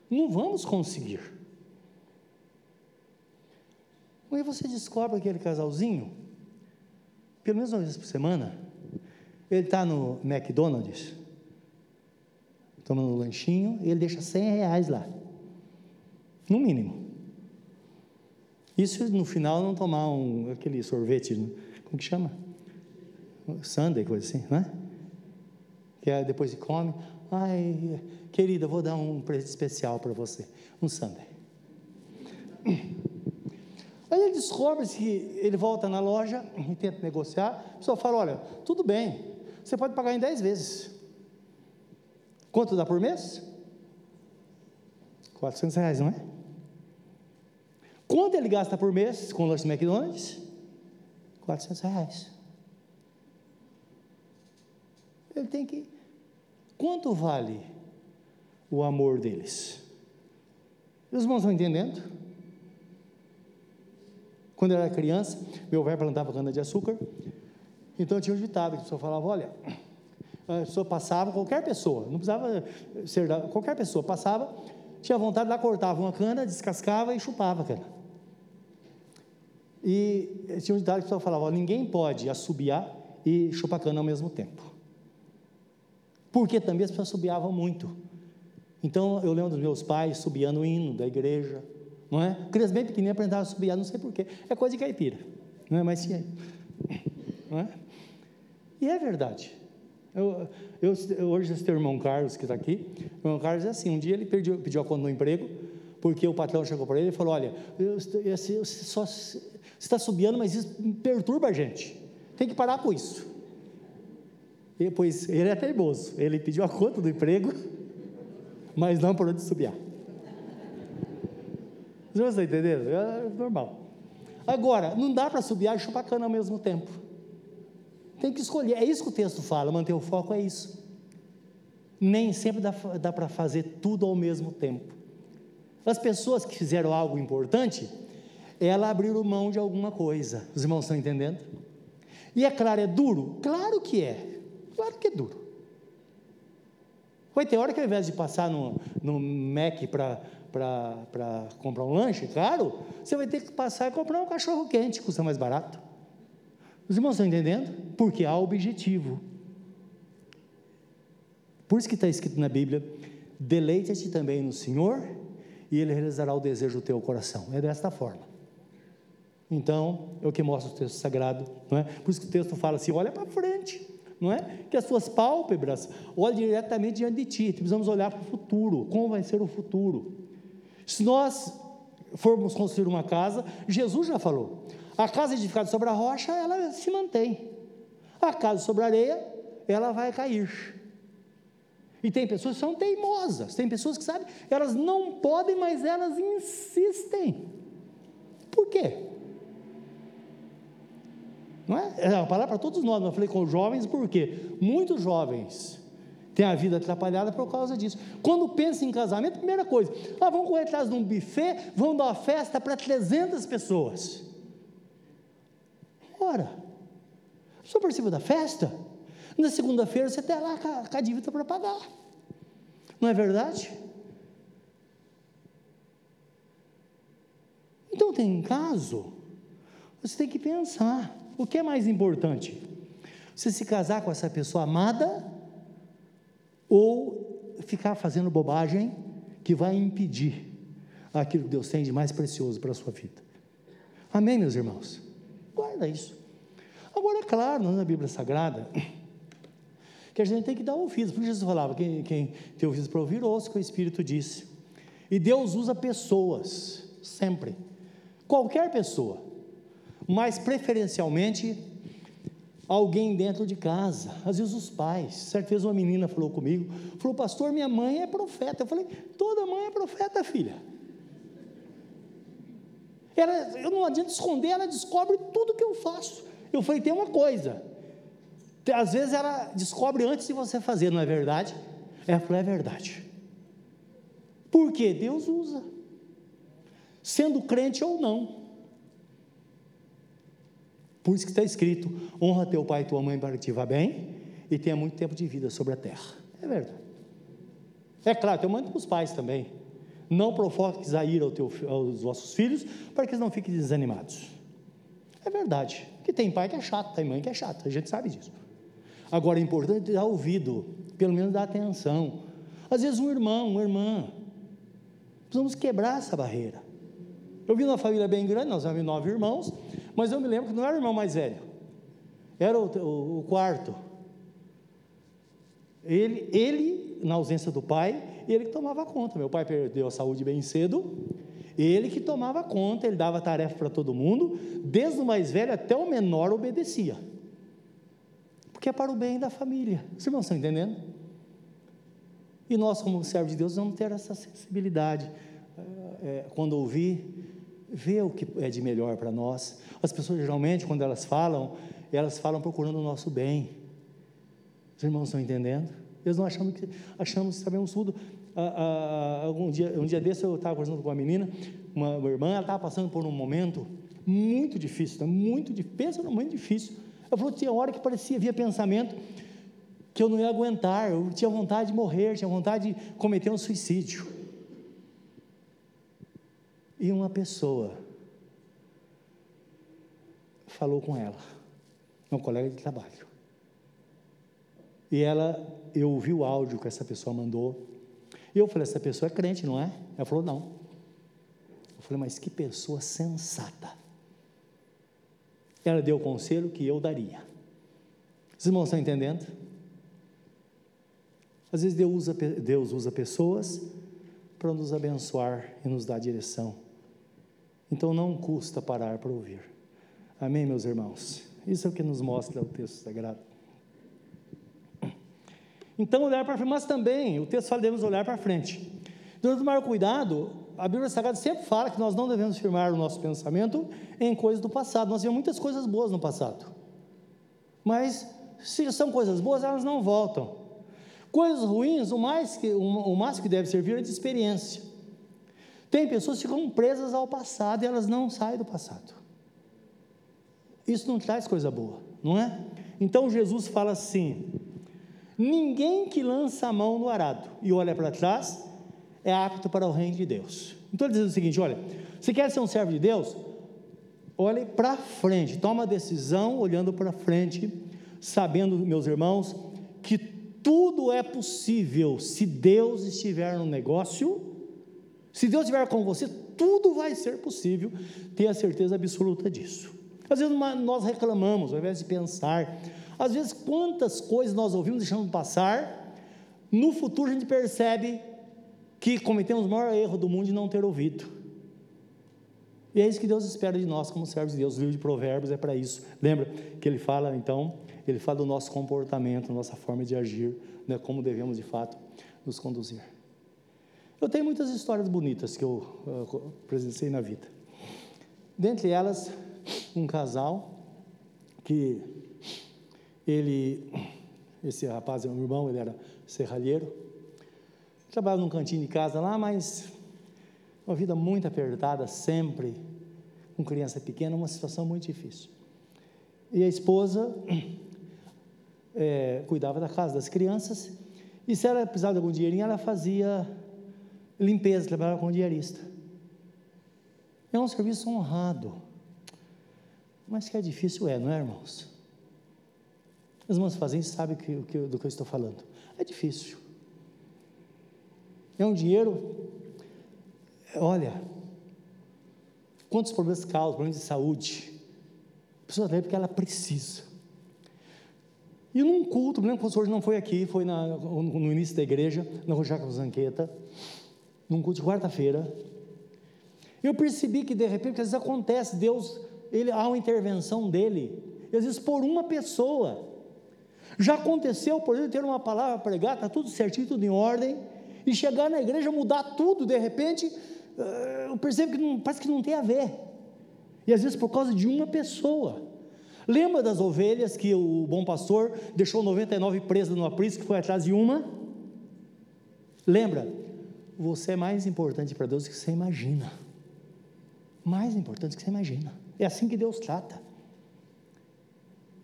Não vamos conseguir. Aí você descobre aquele casalzinho, pelo menos uma vez por semana, ele está no McDonald's, tomando um lanchinho, e ele deixa 100 reais lá. No mínimo. Isso no final não tomar um, aquele sorvete, como que chama? Sunday, coisa assim, não é? Que é, depois de come, ai, querida, vou dar um presente especial para você, um Sunday. Aí ele descobre que ele volta na loja e tenta negociar, a pessoa fala, olha, tudo bem, você pode pagar em 10 vezes. Quanto dá por mês? 400 reais, não é? Quanto ele gasta por mês com o lanche McDonald's? 400 reais. Ele tem que. Quanto vale o amor deles? Os irmãos estão entendendo? Quando eu era criança, meu pai plantava cana-de-açúcar então tinha um ditado que a pessoa falava: olha, a pessoa passava, qualquer pessoa, não precisava ser da, qualquer pessoa passava, tinha vontade, lá cortava uma cana, descascava e chupava a cana. E tinha um ditado que a pessoa falava: olha, ninguém pode assobiar e chupar cana ao mesmo tempo. Porque também as pessoas assobiavam muito. Então eu lembro dos meus pais subiando o hino da igreja, não é? Criança bem pequenininha aprendava a subiar, não sei porquê, é coisa de caipira, não é? Mas sim, não é? E é verdade. Eu, eu, hoje esse teu irmão Carlos que está aqui, o irmão Carlos é assim, um dia ele pediu, pediu a conta no emprego, porque o patrão chegou para ele e falou: Olha, você está subindo, mas isso perturba a gente. Tem que parar com isso. E, pois ele é teimoso. Ele pediu a conta do emprego, mas não parou de subir. Você está entendendo? É normal. Agora, não dá para subir e chupar cana ao mesmo tempo. Tem que escolher. É isso que o texto fala, manter o foco é isso. Nem sempre dá, dá para fazer tudo ao mesmo tempo. As pessoas que fizeram algo importante, ela abriram mão de alguma coisa. Os irmãos estão entendendo? E é claro, é duro? Claro que é. Claro que é duro. Vai ter hora que ao invés de passar no, no Mac para comprar um lanche caro, você vai ter que passar e comprar um cachorro quente, custa mais barato. Os irmãos estão entendendo? Porque há objetivo. Por isso que está escrito na Bíblia: deleita-te também no Senhor, e Ele realizará o desejo do teu coração. É desta forma. Então, é o que mostra o texto sagrado, não é? Por isso que o texto fala assim: olha para frente não é? Que as suas pálpebras olhem diretamente diante de ti. Precisamos olhar para o futuro, como vai ser o futuro. Se nós formos construir uma casa, Jesus já falou: a casa edificada sobre a rocha, ela se mantém. A casa sobre a areia, ela vai cair. E tem pessoas que são teimosas, tem pessoas que sabem, elas não podem, mas elas insistem. Por quê? Não é? É uma palavra para todos nós, mas eu falei com jovens porque muitos jovens têm a vida atrapalhada por causa disso. Quando pensa em casamento, primeira coisa, ah, vamos correr atrás de um buffet, vamos dar uma festa para 300 pessoas. Ora, só participa da festa, na segunda-feira você está lá com a dívida para pagar. Não é verdade? Então tem caso, você tem que pensar. O que é mais importante? Você se casar com essa pessoa amada ou ficar fazendo bobagem que vai impedir aquilo que Deus tem de mais precioso para a sua vida? Amém, meus irmãos? Guarda isso. Agora, é claro, na Bíblia Sagrada, que a gente tem que dar ouvidos. Por Jesus falava: quem, quem tem ouvidos para ouvir, ouça o que o Espírito disse. E Deus usa pessoas, sempre. Qualquer pessoa mas preferencialmente alguém dentro de casa, às vezes os pais. Certa vez uma menina falou comigo, falou, pastor, minha mãe é profeta. Eu falei, toda mãe é profeta, filha. Ela, eu não adianta esconder, ela descobre tudo que eu faço. Eu falei, tem uma coisa. Às vezes ela descobre antes de você fazer, não é verdade? Ela falou, é verdade. Por quê? Deus usa. Sendo crente ou não. Por isso que está escrito: honra teu pai e tua mãe para que te vá bem e tenha muito tempo de vida sobre a terra. É verdade. É claro, tem mando para os pais também. Não provoques a ira ao teu, aos vossos filhos para que eles não fiquem desanimados. É verdade. Que tem pai que é chato, tem mãe que é chata, a gente sabe disso. Agora é importante dar ouvido, pelo menos dar atenção. Às vezes um irmão, uma irmã. Precisamos quebrar essa barreira. Eu vi uma família bem grande, nós éramos nove irmãos, mas eu me lembro que não era o irmão mais velho, era o, o, o quarto. Ele, ele, na ausência do pai, ele que tomava conta. Meu pai perdeu a saúde bem cedo, ele que tomava conta, ele dava tarefa para todo mundo, desde o mais velho até o menor obedecia. Porque é para o bem da família. Os irmãos estão entendendo? E nós, como servos de Deus, vamos ter essa sensibilidade. É, é quando ouvir, ver o que é de melhor para nós. As pessoas geralmente, quando elas falam, elas falam procurando o nosso bem. Os irmãos estão entendendo? Eles não acham que achamos sabemos tudo. Ah, ah, dia, um dia desse eu estava conversando com uma menina, uma, uma irmã, ela estava passando por um momento muito difícil, tá? muito difícil, pensa num momento difícil. Ela falou tinha hora que parecia, havia pensamento que eu não ia aguentar, eu tinha vontade de morrer, tinha vontade de cometer um suicídio. E uma pessoa falou com ela, um colega de trabalho. E ela, eu ouvi o áudio que essa pessoa mandou. E eu falei: essa pessoa é crente, não é? Ela falou: não. Eu falei: mas que pessoa sensata. Ela deu o conselho que eu daria. Os irmãos estão entendendo? Às vezes Deus usa, Deus usa pessoas para nos abençoar e nos dar direção. Então não custa parar para ouvir. Amém, meus irmãos? Isso é o que nos mostra o texto sagrado. Então, olhar para frente, mas também o texto fala devemos olhar para frente. Devemos tomar cuidado, a Bíblia Sagrada sempre fala que nós não devemos firmar o nosso pensamento em coisas do passado. Nós tivemos muitas coisas boas no passado, mas se são coisas boas, elas não voltam. Coisas ruins, o mais que, o máximo que deve servir é de experiência. Tem pessoas que ficam presas ao passado e elas não saem do passado. Isso não traz coisa boa, não é? Então Jesus fala assim: ninguém que lança a mão no arado e olha para trás é apto para o reino de Deus. Então ele diz o seguinte: olha, você quer ser um servo de Deus? Olhe para frente, toma a decisão olhando para frente, sabendo, meus irmãos, que tudo é possível se Deus estiver no negócio. Se Deus estiver com você, tudo vai ser possível, tenha certeza absoluta disso. Às vezes nós reclamamos, ao invés de pensar, às vezes quantas coisas nós ouvimos deixando passar, no futuro a gente percebe que cometemos o maior erro do mundo de não ter ouvido. E é isso que Deus espera de nós como servos de Deus. O livro de Provérbios é para isso. Lembra que ele fala, então, ele fala do nosso comportamento, nossa forma de agir, né, como devemos de fato nos conduzir. Eu tenho muitas histórias bonitas que eu uh, presenciei na vida. Dentre elas, um casal que ele, esse rapaz é um irmão, ele era serralheiro, Trabalhava num cantinho de casa lá, mas uma vida muito apertada, sempre, com criança pequena, uma situação muito difícil. E a esposa é, cuidava da casa das crianças, e se ela precisava de algum dinheirinho, ela fazia limpeza, trabalhava com diarista. É um serviço honrado, mas que é difícil, é, não é, irmãos? As irmãs fazem isso, sabem que, que, do que eu estou falando. É difícil. É um dinheiro, olha, quantos problemas causa, problemas de saúde. A pessoa leva porque ela precisa. E num culto, lembro que o pastor não foi aqui, foi na, no início da igreja, na Rua Jacob Zanqueta, num culto de quarta-feira. Eu percebi que de repente, às vezes acontece, Deus, ele, há uma intervenção dele, e às vezes por uma pessoa. Já aconteceu, por ele ter uma palavra pregar, está tudo certinho, tudo em ordem, e chegar na igreja, mudar tudo, de repente, eh, eu percebo que não, parece que não tem a ver. E às vezes por causa de uma pessoa. Lembra das ovelhas que o bom pastor deixou 99 presas no aprisco que foi atrás de uma? Lembra? Você é mais importante para Deus do que você imagina. Mais importante do que você imagina. É assim que Deus trata.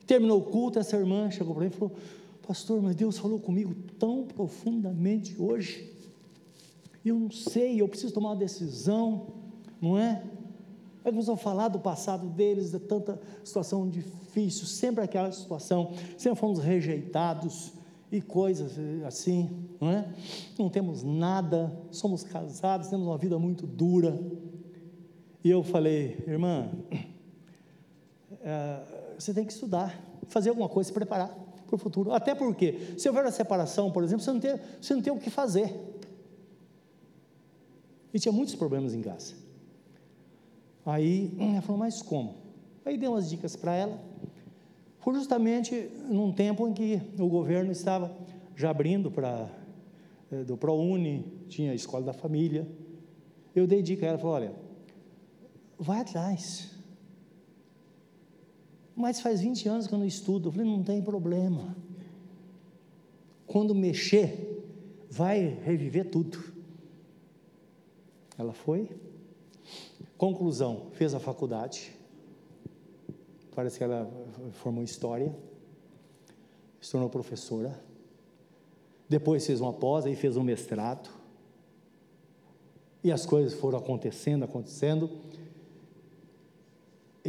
Terminou o culto, essa irmã chegou para mim e falou: Pastor, mas Deus falou comigo tão profundamente hoje. Eu não sei, eu preciso tomar uma decisão, não é? Aí começou a falar do passado deles, de tanta situação difícil, sempre aquela situação, sempre fomos rejeitados e coisas assim, não é? Não temos nada, somos casados, temos uma vida muito dura. E eu falei, irmã, é, você tem que estudar, fazer alguma coisa, se preparar para o futuro. Até porque, se houver a separação, por exemplo, você não, tem, você não tem o que fazer. E tinha muitos problemas em casa. Aí ela falou, mas como? Aí dei umas dicas para ela. Foi justamente num tempo em que o governo estava já abrindo para eh, do ProUni, tinha a escola da família. Eu dei dica a ela, falei, olha, vai atrás. Mas faz 20 anos que eu não estudo. Eu falei, não tem problema. Quando mexer, vai reviver tudo. Ela foi. Conclusão, fez a faculdade. Parece que ela formou história. Se tornou professora. Depois fez uma pós, aí fez um mestrado. E as coisas foram acontecendo, acontecendo.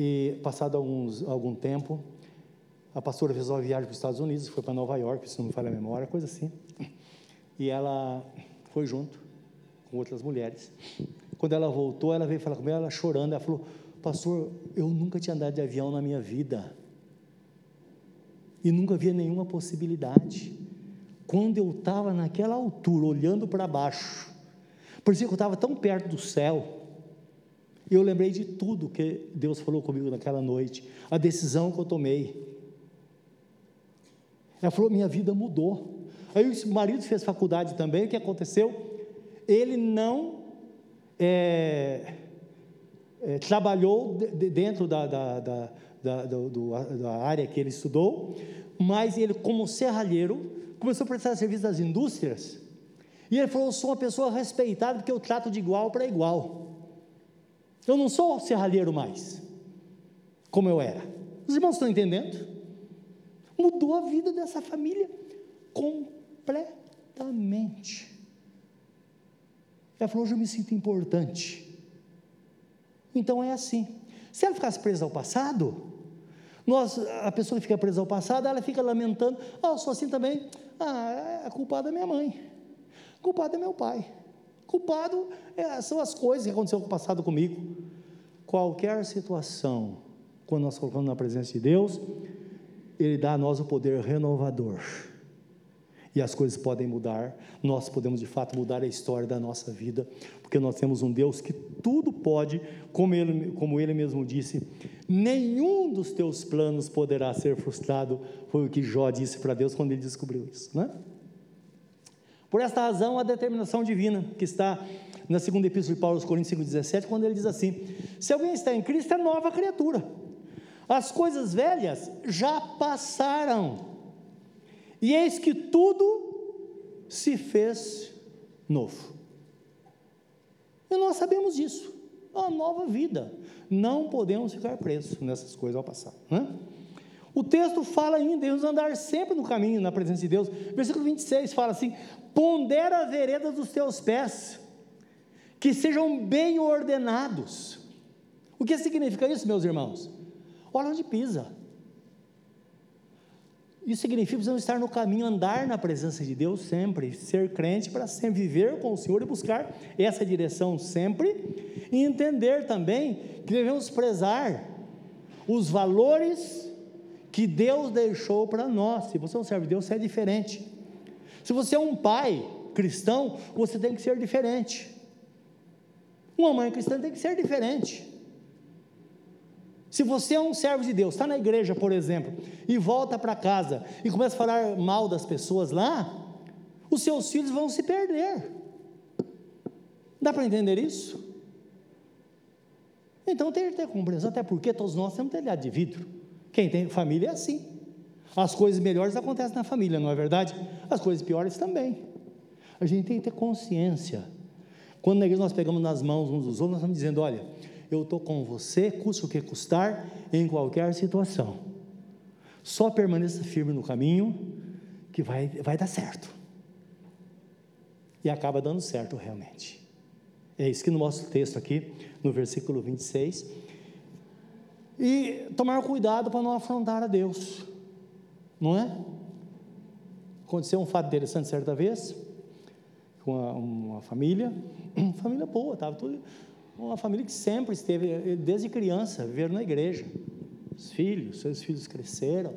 E passado alguns, algum tempo, a pastora fez uma viagem para os Estados Unidos, foi para Nova York, se não me falha a memória, coisa assim. E ela foi junto com outras mulheres. Quando ela voltou, ela veio falar comigo, ela chorando, ela falou: Pastor, eu nunca tinha andado de avião na minha vida. E nunca havia nenhuma possibilidade. Quando eu estava naquela altura, olhando para baixo, Parecia que eu estava tão perto do céu. E eu lembrei de tudo que Deus falou comigo naquela noite, a decisão que eu tomei. Ela falou: minha vida mudou. Aí o marido fez faculdade também, o que aconteceu? Ele não é, é, trabalhou de, dentro da, da, da, da, do, da área que ele estudou, mas ele, como serralheiro, começou a prestar serviço das indústrias. E ele falou: sou uma pessoa respeitada porque eu trato de igual para igual. Eu não sou serralheiro mais, como eu era. Os irmãos estão entendendo? Mudou a vida dessa família completamente. Ela falou: Hoje eu me sinto importante. Então é assim. Se ela ficasse presa ao passado, nós, a pessoa que fica presa ao passado, ela fica lamentando: Ah, eu sou assim também. Ah, a culpada é minha mãe, a culpada é meu pai, culpado é, são as coisas que aconteceram no passado comigo. Qualquer situação, quando nós colocamos na presença de Deus, Ele dá a nós o poder renovador e as coisas podem mudar, nós podemos de fato mudar a história da nossa vida, porque nós temos um Deus que tudo pode, como ele, como ele mesmo disse: nenhum dos teus planos poderá ser frustrado, foi o que Jó disse para Deus quando ele descobriu isso, né? Por esta razão, a determinação divina, que está na segunda epístola de Paulo aos Coríntios 5,17, quando ele diz assim: se alguém está em Cristo, é nova criatura, as coisas velhas já passaram e eis que tudo se fez novo. E nós sabemos disso. Uma nova vida. Não podemos ficar presos nessas coisas ao passado. Né? O texto fala ainda em nos andar sempre no caminho, na presença de Deus. Versículo 26 fala assim: Pondera a vereda dos teus pés, que sejam bem ordenados. O que significa isso, meus irmãos? Olha onde pisa. Isso significa que precisamos estar no caminho, andar na presença de Deus sempre, ser crente para sempre viver com o Senhor e buscar essa direção sempre, e entender também que devemos prezar os valores que Deus deixou para nós. Se você não serve Deus, você é diferente. Se você é um pai cristão, você tem que ser diferente. Uma mãe cristã tem que ser diferente. Se você é um servo de Deus, está na igreja, por exemplo, e volta para casa e começa a falar mal das pessoas lá, os seus filhos vão se perder. Dá para entender isso? Então tem que ter compreensão, até porque todos nós temos telhado de vidro. Quem tem família é assim. As coisas melhores acontecem na família, não é verdade? As coisas piores também. A gente tem que ter consciência. Quando na igreja nós pegamos nas mãos uns dos outros, nós estamos dizendo: olha, eu estou com você, custe o que custar, em qualquer situação. Só permaneça firme no caminho, que vai, vai dar certo. E acaba dando certo realmente. É isso que mostra o texto aqui, no versículo 26. E tomar cuidado para não afrontar a Deus, não é? Aconteceu um fato interessante certa vez, com uma, uma família, uma família boa, estava tudo uma família que sempre esteve, desde criança, viveram na igreja. Os filhos, seus filhos cresceram.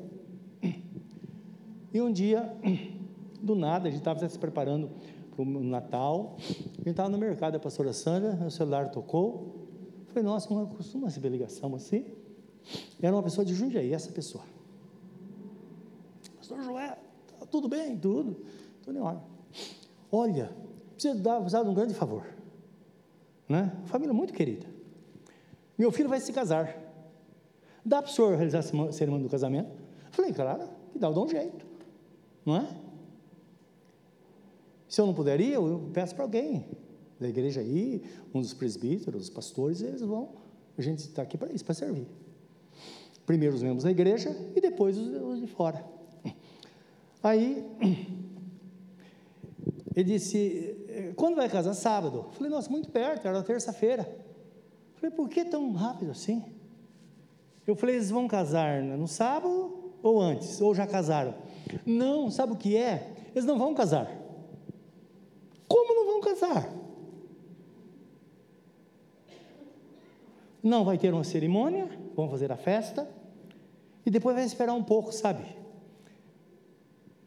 E um dia, do nada, a gente estava se preparando para o Natal, a gente estava no mercado, a pastora Sandra, o celular tocou. Falei, nossa, não costuma receber ligação assim. Era uma pessoa de Jundiaí, essa pessoa. Pastor Joé, tá tudo bem? Tudo. Em ordem. Olha, precisa dar, um grande favor né? Família muito querida. Meu filho vai se casar. Dá para o senhor realizar a cerimônia do casamento? Falei, claro, que dá, eu dou um jeito. Não é? Se eu não puder ir, eu peço para alguém da igreja aí, um dos presbíteros, os pastores, eles vão. A gente está aqui para isso, para servir. Primeiro os membros da igreja e depois os, de fora. Aí, ele disse: quando vai casar? Sábado. Falei, nossa, muito perto, era terça-feira. Falei, por que tão rápido assim? Eu falei, eles vão casar no sábado ou antes? Ou já casaram? Não, sabe o que é? Eles não vão casar. Como não vão casar? Não vai ter uma cerimônia, vão fazer a festa, e depois vai esperar um pouco, sabe?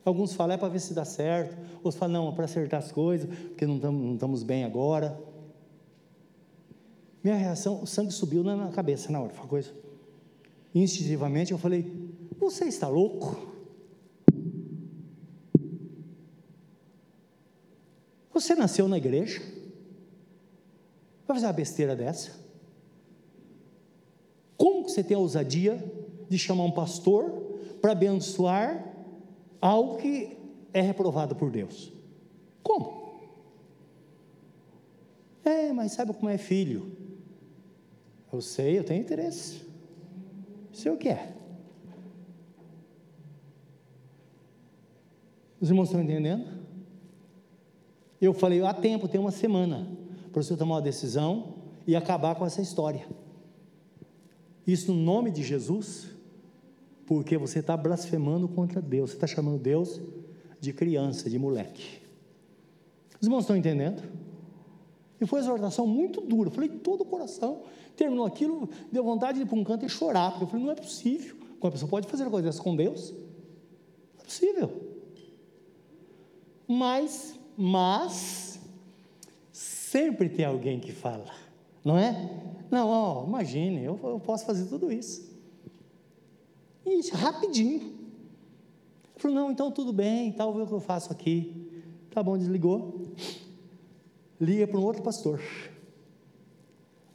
Alguns falam é para ver se dá certo, outros falam não, é para acertar as coisas, porque não estamos, bem agora. Minha reação, o sangue subiu na cabeça na hora, foi coisa. Instintivamente eu falei: Você está louco? Você nasceu na igreja? Vai fazer uma besteira dessa? Como que você tem a ousadia de chamar um pastor para abençoar algo que é reprovado por Deus? Como? É, mas sabe como é filho? Eu sei, eu tenho interesse. Sei o que é. Os irmãos estão entendendo? Eu falei, há tempo, tem uma semana, para você tomar uma decisão e acabar com essa história. Isso no nome de Jesus, porque você está blasfemando contra Deus, você está chamando Deus de criança, de moleque. Os irmãos estão entendendo? E foi uma exortação muito dura, eu falei todo o coração. Terminou aquilo, deu vontade de ir para um canto e chorar, porque eu falei, não é possível. Uma pessoa pode fazer coisa dessa com Deus? Não é possível. Mas mas sempre tem alguém que fala, não é? Não, ó, imagine, eu, eu posso fazer tudo isso. E rapidinho. Ele falou, não, então tudo bem, tal, o que eu faço aqui. Tá bom, desligou. Liga para um outro pastor.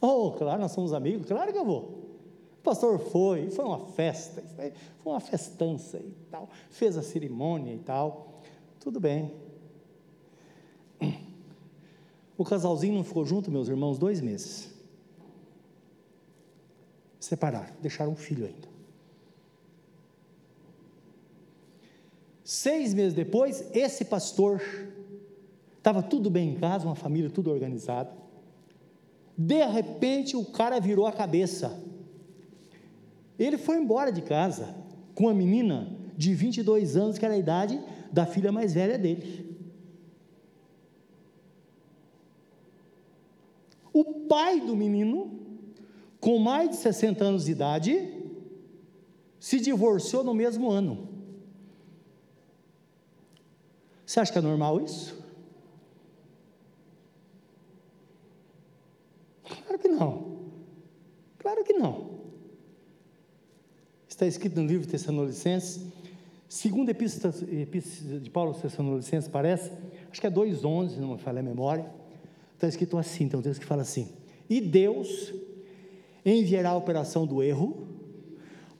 Oh, claro, nós somos amigos, claro que eu vou. O pastor foi, foi uma festa, foi uma festança e tal, fez a cerimônia e tal. Tudo bem. O casalzinho não ficou junto, meus irmãos, dois meses. Separaram, deixaram um filho ainda. Seis meses depois, esse pastor estava tudo bem em casa, uma família tudo organizada. De repente, o cara virou a cabeça. Ele foi embora de casa com uma menina de 22 anos, que era a idade da filha mais velha dele. O pai do menino, com mais de 60 anos de idade, se divorciou no mesmo ano. Você acha que é normal isso? Claro que não. Claro que não. Está escrito no livro de Tessalonicenses, segundo epístola, de Paulo aos Tessalonicenses, parece, acho que é 2,11, não me falha a memória Está escrito assim, tem um texto que fala assim: E Deus enviará a operação do erro,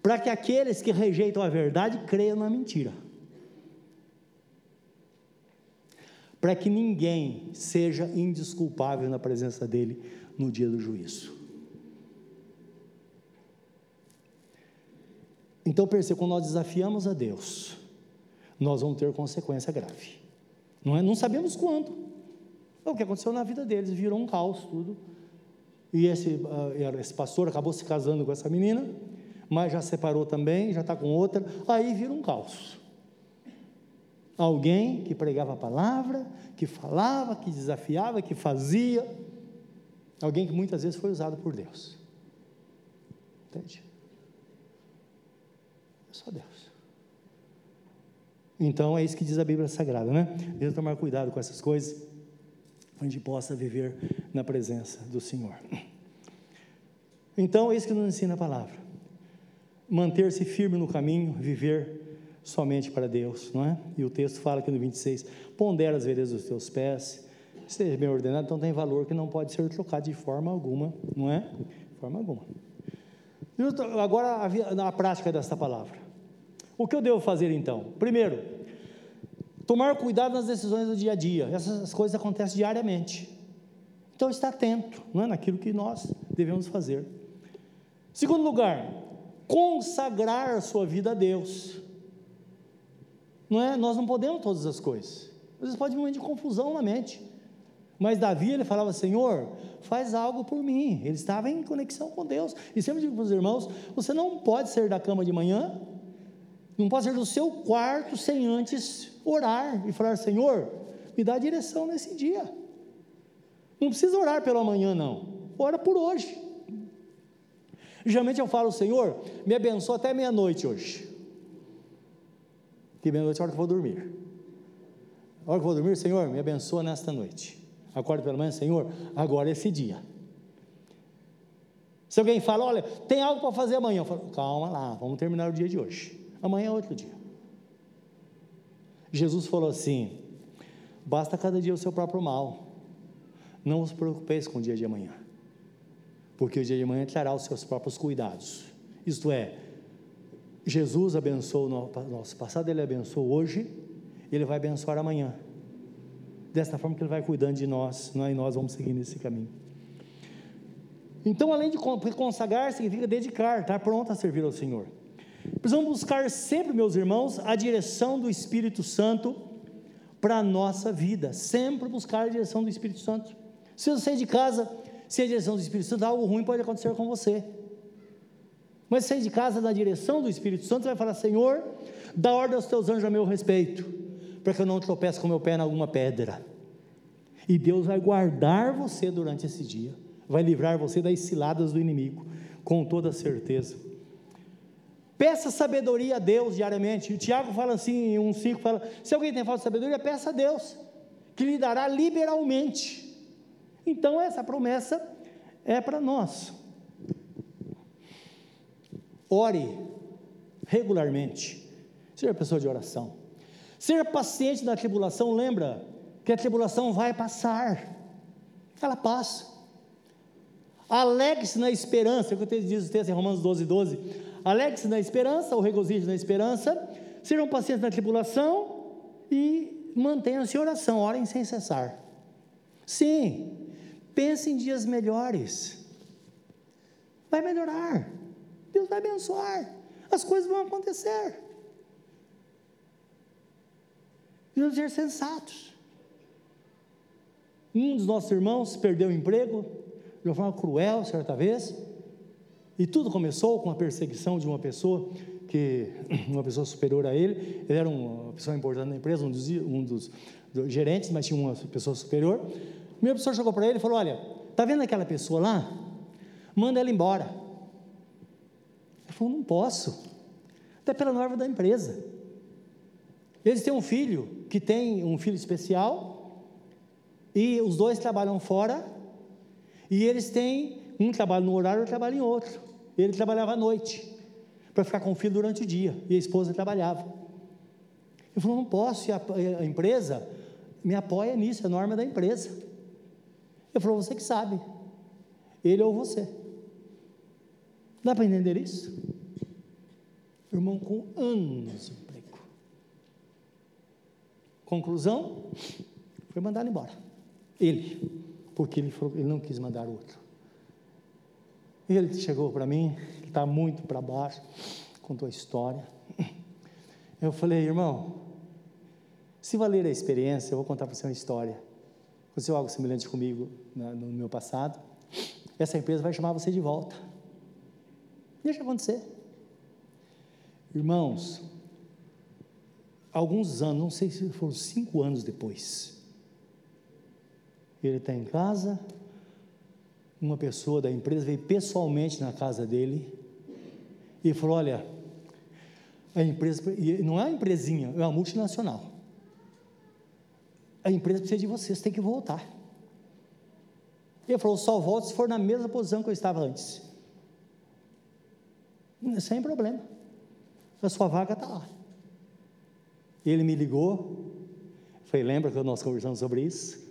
para que aqueles que rejeitam a verdade creiam na mentira. Para que ninguém seja indisculpável na presença dele no dia do juízo. Então, perceba, quando nós desafiamos a Deus, nós vamos ter consequência grave. Não, é? não sabemos quando. É o que aconteceu na vida deles, virou um caos tudo. E esse, uh, esse pastor acabou se casando com essa menina, mas já separou também, já está com outra, aí vira um caos. Alguém que pregava a palavra, que falava, que desafiava, que fazia, alguém que muitas vezes foi usado por Deus. Entende? É só Deus. Então é isso que diz a Bíblia Sagrada, né? Deus tomar cuidado com essas coisas gente possa viver na presença do Senhor. Então, é isso que nos ensina a palavra. Manter-se firme no caminho, viver somente para Deus, não é? E o texto fala aqui no 26: pondera as veredas dos teus pés, seja bem ordenado, então tem valor que não pode ser trocado de forma alguma, não é? De forma alguma. Agora, a prática desta palavra. O que eu devo fazer então? Primeiro, Tomar cuidado nas decisões do dia a dia. Essas coisas acontecem diariamente. Então, está atento não é, naquilo que nós devemos fazer. Segundo lugar, consagrar a sua vida a Deus. Não é? Nós não podemos todas as coisas. Às vezes pode vir um momento de confusão na mente. Mas Davi, ele falava, Senhor, faz algo por mim. Ele estava em conexão com Deus. E sempre digo para os irmãos, você não pode sair da cama de manhã, não pode sair do seu quarto sem antes orar e falar: Senhor, me dá direção nesse dia. Não precisa orar pelo amanhã, não. Ora por hoje. Geralmente eu falo, Senhor, me abençoa até meia-noite hoje. Que meia-noite é a hora que eu vou dormir. A hora que eu vou dormir, Senhor, me abençoa nesta noite. Acordo pela manhã, Senhor, agora é esse dia. Se alguém fala, olha, tem algo para fazer amanhã, eu falo, calma lá, vamos terminar o dia de hoje. Amanhã é outro dia. Jesus falou assim: basta cada dia o seu próprio mal. Não os preocupeis com o dia de amanhã, porque o dia de amanhã trará os seus próprios cuidados. Isto é, Jesus abençoou o nosso passado, Ele abençoou hoje, Ele vai abençoar amanhã. Desta forma que Ele vai cuidando de nós, nós, nós vamos seguir nesse caminho. Então, além de consagrar, significa dedicar, estar pronto a servir ao Senhor. Precisamos buscar sempre, meus irmãos, a direção do Espírito Santo para a nossa vida. Sempre buscar a direção do Espírito Santo. Se você sair de casa sem a direção do Espírito Santo, algo ruim pode acontecer com você. Mas sair de casa na direção do Espírito Santo, você vai falar: Senhor, dá ordem aos teus anjos a meu respeito, para que eu não tropece com meu pé em alguma pedra. E Deus vai guardar você durante esse dia vai livrar você das ciladas do inimigo, com toda certeza. Peça sabedoria a Deus diariamente. O Tiago fala assim, em um 5 fala: se alguém tem falta de sabedoria, peça a Deus, que lhe dará liberalmente. Então, essa promessa é para nós. Ore regularmente. Seja pessoa de oração. Ser paciente na tribulação, lembra que a tribulação vai passar. Ela passa. Alegre-se na esperança, é o que diz o texto em Romanos 12, 12. Alegre-se na esperança, ou regozijo na esperança, sejam pacientes na tribulação e mantenham-se em oração, orem sem cessar. Sim, pense em dias melhores. Vai melhorar. Deus vai abençoar. As coisas vão acontecer. Vamos ser sensatos. Um dos nossos irmãos perdeu o emprego, de uma forma cruel, certa vez. E tudo começou com a perseguição de uma pessoa que uma pessoa superior a ele, ele era uma pessoa importante na empresa, um dos, um dos gerentes, mas tinha uma pessoa superior. Minha pessoa chegou para ele e falou: Olha, tá vendo aquela pessoa lá? Manda ela embora. Ele falou: Não posso, até pela norma da empresa. Eles têm um filho que tem um filho especial e os dois trabalham fora e eles têm, um trabalha no horário, outro trabalha em outro. Ele trabalhava à noite, para ficar com o filho durante o dia, e a esposa trabalhava. Ele falou: não posso, a, a empresa me apoia nisso, é norma da empresa. Ele falou: você que sabe, ele ou você. Dá para entender isso? Irmão com anos de emprego. Conclusão: foi mandado embora. Ele porque ele, falou, ele não quis mandar outro. Ele chegou para mim, está muito para baixo, contou a história. Eu falei, irmão, se valer a experiência, eu vou contar para você uma história. Aconteceu algo semelhante comigo no meu passado. Essa empresa vai chamar você de volta. Deixa acontecer. Irmãos, alguns anos, não sei se foram cinco anos depois, ele está em casa, uma pessoa da empresa veio pessoalmente na casa dele e falou: Olha, a empresa, não é uma empresinha, é uma multinacional. A empresa precisa de você, você tem que voltar. Ele falou: Só volto se for na mesma posição que eu estava antes. Sem problema. A sua vaga está lá. Ele me ligou. Falei: Lembra que nós conversamos sobre isso?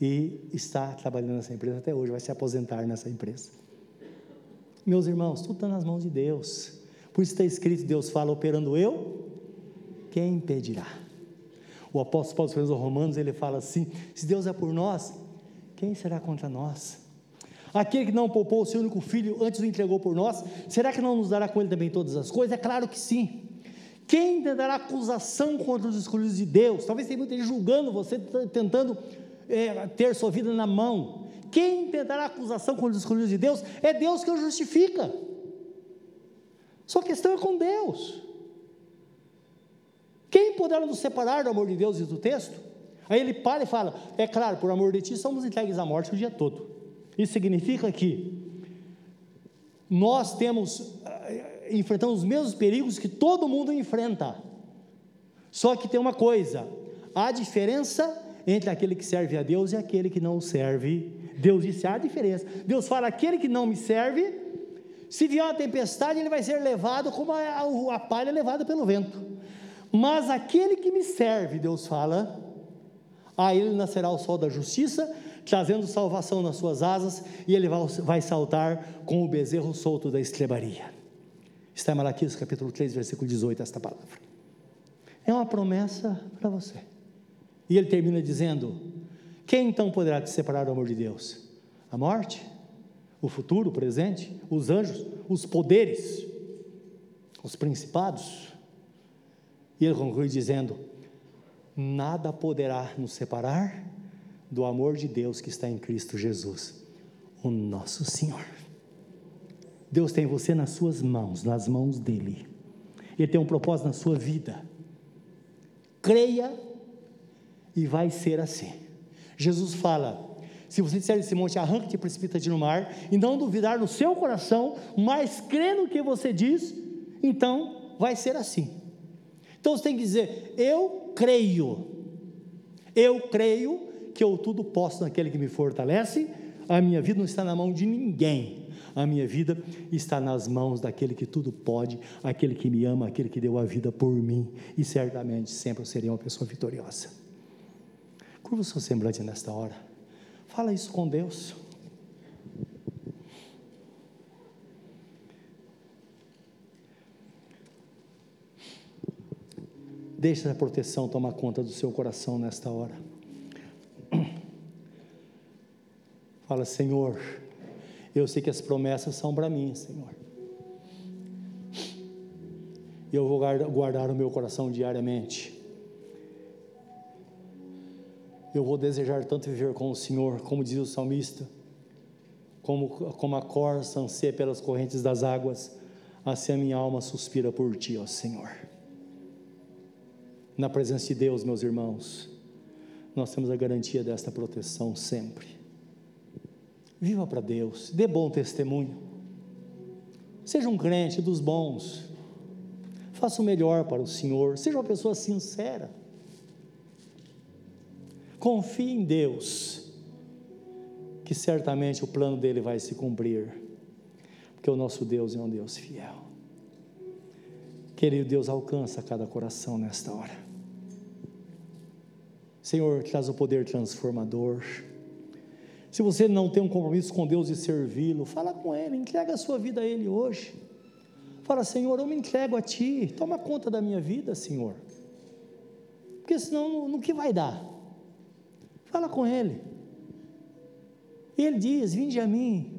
E está trabalhando nessa empresa até hoje, vai se aposentar nessa empresa. Meus irmãos, tudo está nas mãos de Deus. Por isso está escrito: Deus fala, operando eu, quem impedirá? O apóstolo Paulo escrevendo aos Romanos, ele fala assim: se Deus é por nós, quem será contra nós? Aquele que não poupou o seu único filho, antes o entregou por nós, será que não nos dará com ele também todas as coisas? É claro que sim. Quem tentará acusação contra os escolhidos de Deus? Talvez tenha muita gente julgando você, tentando é, ter sua vida na mão. Quem tentará acusação contra os escolhidos de Deus é Deus que o justifica. Sua questão é com Deus. Quem poderá nos separar do amor de Deus, diz o texto? Aí ele para e fala: É claro, por amor de ti somos entregues à morte o dia todo. Isso significa que nós temos, enfrentando os mesmos perigos que todo mundo enfrenta. Só que tem uma coisa: há diferença entre aquele que serve a Deus e aquele que não serve. Deus disse: há diferença. Deus fala: aquele que não me serve, se vier uma tempestade, ele vai ser levado como a, a palha levada pelo vento. Mas aquele que me serve, Deus fala, a ele nascerá o sol da justiça, trazendo salvação nas suas asas, e ele vai, vai saltar com o bezerro solto da estrebaria. Está em Malaquias capítulo 3, versículo 18, esta palavra. É uma promessa para você. E ele termina dizendo: Quem então poderá te separar do amor de Deus? A morte? O futuro, o presente? Os anjos? Os poderes? Os principados? E ele conclui dizendo: Nada poderá nos separar do amor de Deus que está em Cristo Jesus, o nosso Senhor. Deus tem você nas suas mãos, nas mãos dele. Ele tem um propósito na sua vida. Creia e vai ser assim. Jesus fala: se você disser esse monte, arranca-te e precipita-te no mar, e não duvidar no seu coração, mas crer no que você diz, então vai ser assim. Então você tem que dizer: eu creio, eu creio que eu tudo posso naquele que me fortalece, a minha vida não está na mão de ninguém, a minha vida está nas mãos daquele que tudo pode, aquele que me ama, aquele que deu a vida por mim, e certamente sempre eu serei uma pessoa vitoriosa. Curva o seu semblante nesta hora, fala isso com Deus. Deixe a proteção tomar conta do seu coração nesta hora. Fala, Senhor, eu sei que as promessas são para mim, Senhor. E eu vou guardar o meu coração diariamente. Eu vou desejar tanto viver com o Senhor, como diz o salmista, como, como a corça anseia pelas correntes das águas, assim a minha alma suspira por Ti, ó Senhor. Na presença de Deus, meus irmãos, nós temos a garantia desta proteção sempre. Viva para Deus, dê bom testemunho. Seja um crente dos bons. Faça o melhor para o Senhor. Seja uma pessoa sincera. Confie em Deus, que certamente o plano dele vai se cumprir, porque o nosso Deus é um Deus fiel. Querido Deus, alcança cada coração nesta hora. Senhor, traz o poder transformador. Se você não tem um compromisso com Deus e servi-lo, fala com Ele, entrega a sua vida a Ele hoje. Fala, Senhor, eu me entrego a Ti, toma conta da minha vida, Senhor. Porque senão, no, que vai dar? Fala com Ele. E Ele diz: Vinde a mim.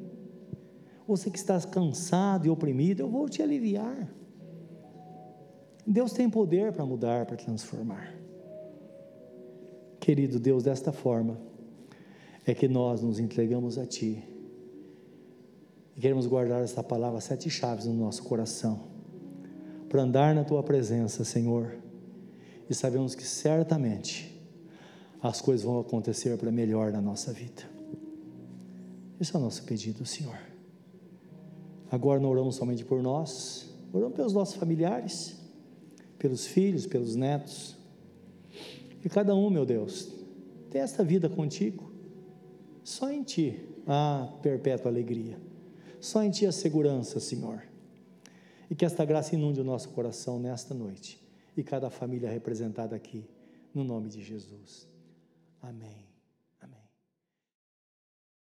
Você que está cansado e oprimido, eu vou te aliviar. Deus tem poder para mudar, para transformar. Querido Deus, desta forma, é que nós nos entregamos a Ti. E queremos guardar esta palavra, sete chaves no nosso coração, para andar na Tua presença, Senhor. E sabemos que certamente as coisas vão acontecer para melhor na nossa vida. Esse é o nosso pedido, Senhor. Agora não oramos somente por nós, oramos pelos nossos familiares, pelos filhos, pelos netos. E cada um, meu Deus, tem esta vida contigo. Só em Ti há perpétua alegria. Só em Ti a segurança, Senhor. E que esta graça inunde o nosso coração nesta noite. E cada família representada aqui, no nome de Jesus. Amém.